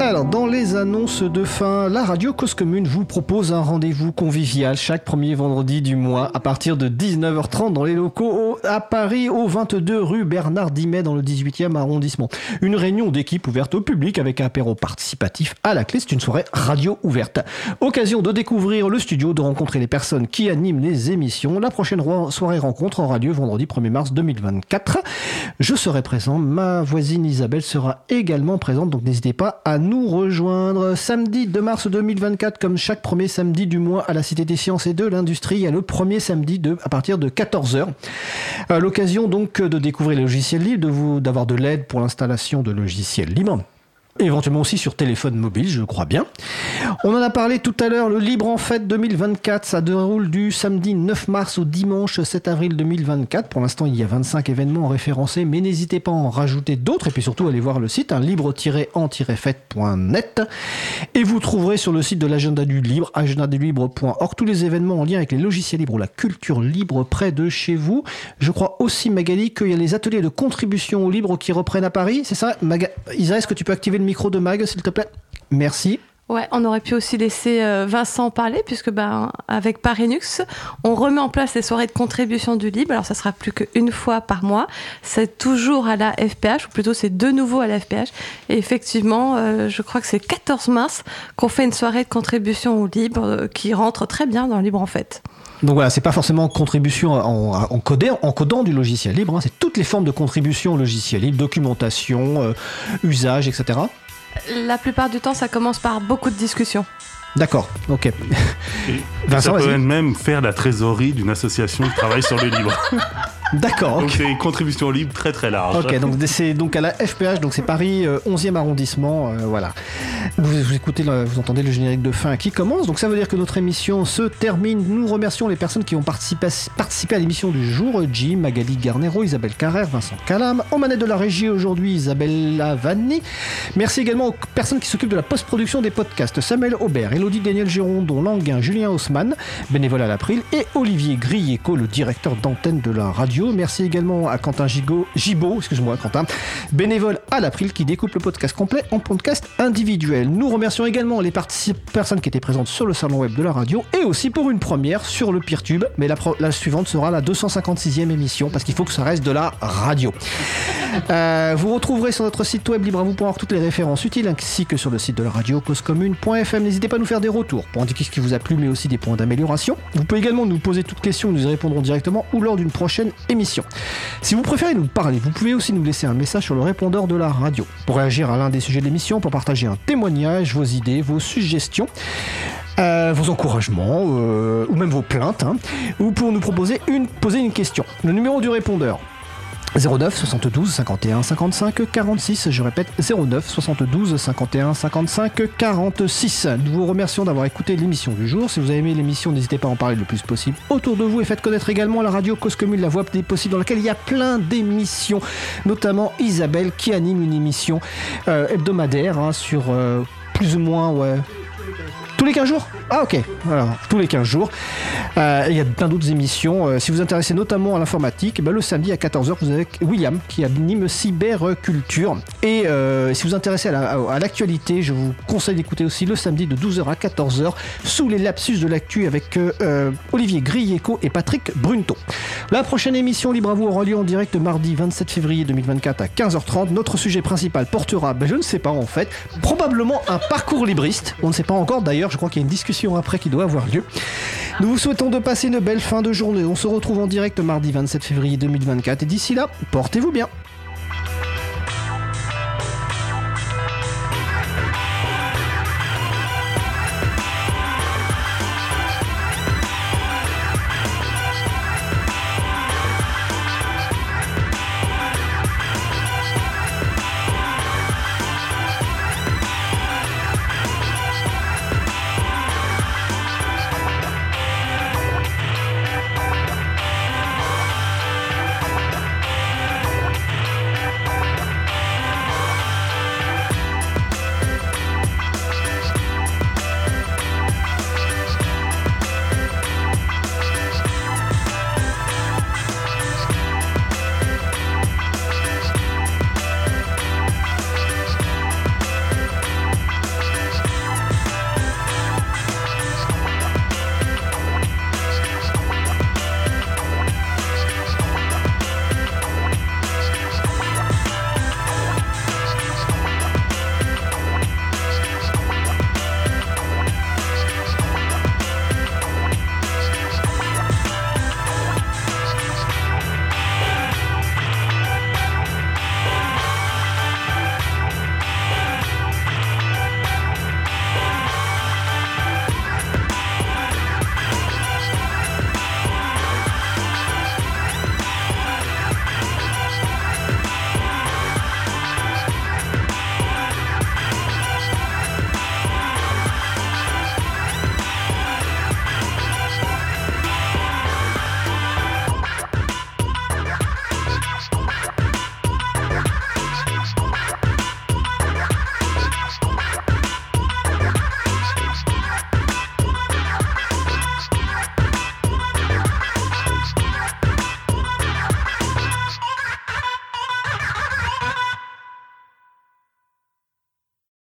Alors, dans les annonces de fin, la radio Cause Commune vous propose un rendez-vous convivial chaque premier vendredi du mois à partir de 19h30 dans les locaux à Paris, au 22 rue Bernard Dimet dans le 18e arrondissement. Une réunion d'équipe ouverte au public avec un apéro participatif à la clé. C'est une soirée radio ouverte. Occasion de découvrir le studio, de rencontrer les personnes qui animent les émissions. La prochaine soirée rencontre en radio vendredi 1er mars 2024. Je serai présent. Ma voisine Isabelle sera également présente, donc n'hésitez pas à nous rejoindre samedi 2 mars 2024, comme chaque premier samedi du mois à la Cité des Sciences et de l'Industrie, a le premier samedi de, à partir de 14h. L'occasion donc de découvrir les logiciels libres, de vous, d'avoir de l'aide pour l'installation de logiciels libres éventuellement aussi sur téléphone mobile, je crois bien. On en a parlé tout à l'heure, le Libre en Fête 2024, ça déroule du samedi 9 mars au dimanche 7 avril 2024. Pour l'instant, il y a 25 événements référencés, mais n'hésitez pas à en rajouter d'autres et puis surtout allez voir le site hein, libre-en-fête.net et vous trouverez sur le site de l'agenda du libre, agendadulibre.org, tous les événements en lien avec les logiciels libres ou la culture libre près de chez vous. Je crois aussi, Magali, qu'il y a les ateliers de contribution au libre qui reprennent à Paris, c'est ça? Isa, est-ce que tu peux activer micro de Mag, s'il te plaît. Merci. Ouais, on aurait pu aussi laisser euh, Vincent parler, puisque ben, avec Parinux, on remet en place les soirées de contribution du libre. Alors, ça sera plus qu'une fois par mois. C'est toujours à la FPH, ou plutôt c'est de nouveau à la FPH. Et effectivement, euh, je crois que c'est le 14 mars qu'on fait une soirée de contribution au libre euh, qui rentre très bien dans libre en fait. Donc voilà, c'est pas forcément contribution en, en, en codant du logiciel libre, hein. c'est toutes les formes de contribution au logiciel libre, documentation, usage, etc. La plupart du temps, ça commence par beaucoup de discussions. D'accord, ok. Et Vincent, ça peut même faire la trésorerie d'une association qui travaille sur le livre. D'accord. Donc c'est une contribution libre très très large. Ok, donc c'est donc à la FPH, donc c'est Paris 11e euh, arrondissement, euh, voilà. Vous, écoutez, vous entendez le générique de fin qui commence, donc ça veut dire que notre émission se termine. Nous remercions les personnes qui ont participé, participé à l'émission du jour Jim, Magali Garnero, Isabelle Carrère, Vincent Calam. En manette de la régie aujourd'hui, Isabelle Lavanni. Merci également aux personnes qui s'occupent de la post-production des podcasts Samuel Aubert, Elodie Daniel Girondon, Languin, Julien Haussmann, bénévole à l'April, et Olivier Grieco, le directeur d'antenne de la radio. Merci également à Quentin Gigot, excuse-moi Quentin, bénévole à l'April qui découpe le podcast complet en podcast individuel. Nous remercions également les personnes qui étaient présentes sur le salon web de la radio et aussi pour une première sur le PeerTube, mais la, suivante sera la 256e émission parce qu'il faut que ça reste de la radio. Euh, vous retrouverez sur notre site web libravou.org toutes les références utiles ainsi que sur le site de la radio causecommune.fm. N'hésitez pas à nous faire des retours pour indiquer ce qui vous a plu mais aussi des points d'amélioration. Vous pouvez également nous poser toutes questions, nous y répondrons directement ou lors d'une prochaine Si vous préférez nous parler, vous pouvez aussi nous laisser un message sur le répondeur de la radio pour réagir à l'un des sujets de l'émission, pour partager un témoignage, vos idées, vos suggestions. Euh, vos encouragements euh, ou même vos plaintes, hein, ou pour nous proposer poser une question. Le numéro du répondeur 09 72 51 55 46, je répète 09 72 51 55 46. Nous vous remercions d'avoir écouté l'émission du jour. Si vous avez aimé l'émission, n'hésitez pas à en parler le plus possible autour de vous et faites connaître également la radio Cause la voix des possibles, dans laquelle il y a plein d'émissions, notamment Isabelle qui anime une émission euh, hebdomadaire hein, sur euh, plus ou moins ouais, tous les 15 jours Ah ok, alors tous les 15 jours. Euh, il y a plein d'autres émissions. Euh, si vous vous intéressez notamment à l'informatique, ben, le samedi à 14h, vous avez William qui anime Cyberculture. Et euh, si vous vous intéressez à l'actualité, je vous conseille d'écouter aussi le samedi de 12h à 14h sous les lapsus de l'actu avec Olivier Grieco et Patrick Brunto. La prochaine émission Libre à vous aura lieu en direct mardi 27 février 2024 à 15h30. Notre sujet principal portera, ben, je ne sais pas en fait, probablement un parcours libriste. On ne sait pas encore je crois qu'il y a une discussion après qui doit avoir lieu. Nous vous souhaitons de passer une belle fin de journée. On se retrouve en direct mardi 27 février 2024 et d'ici là, portez-vous bien.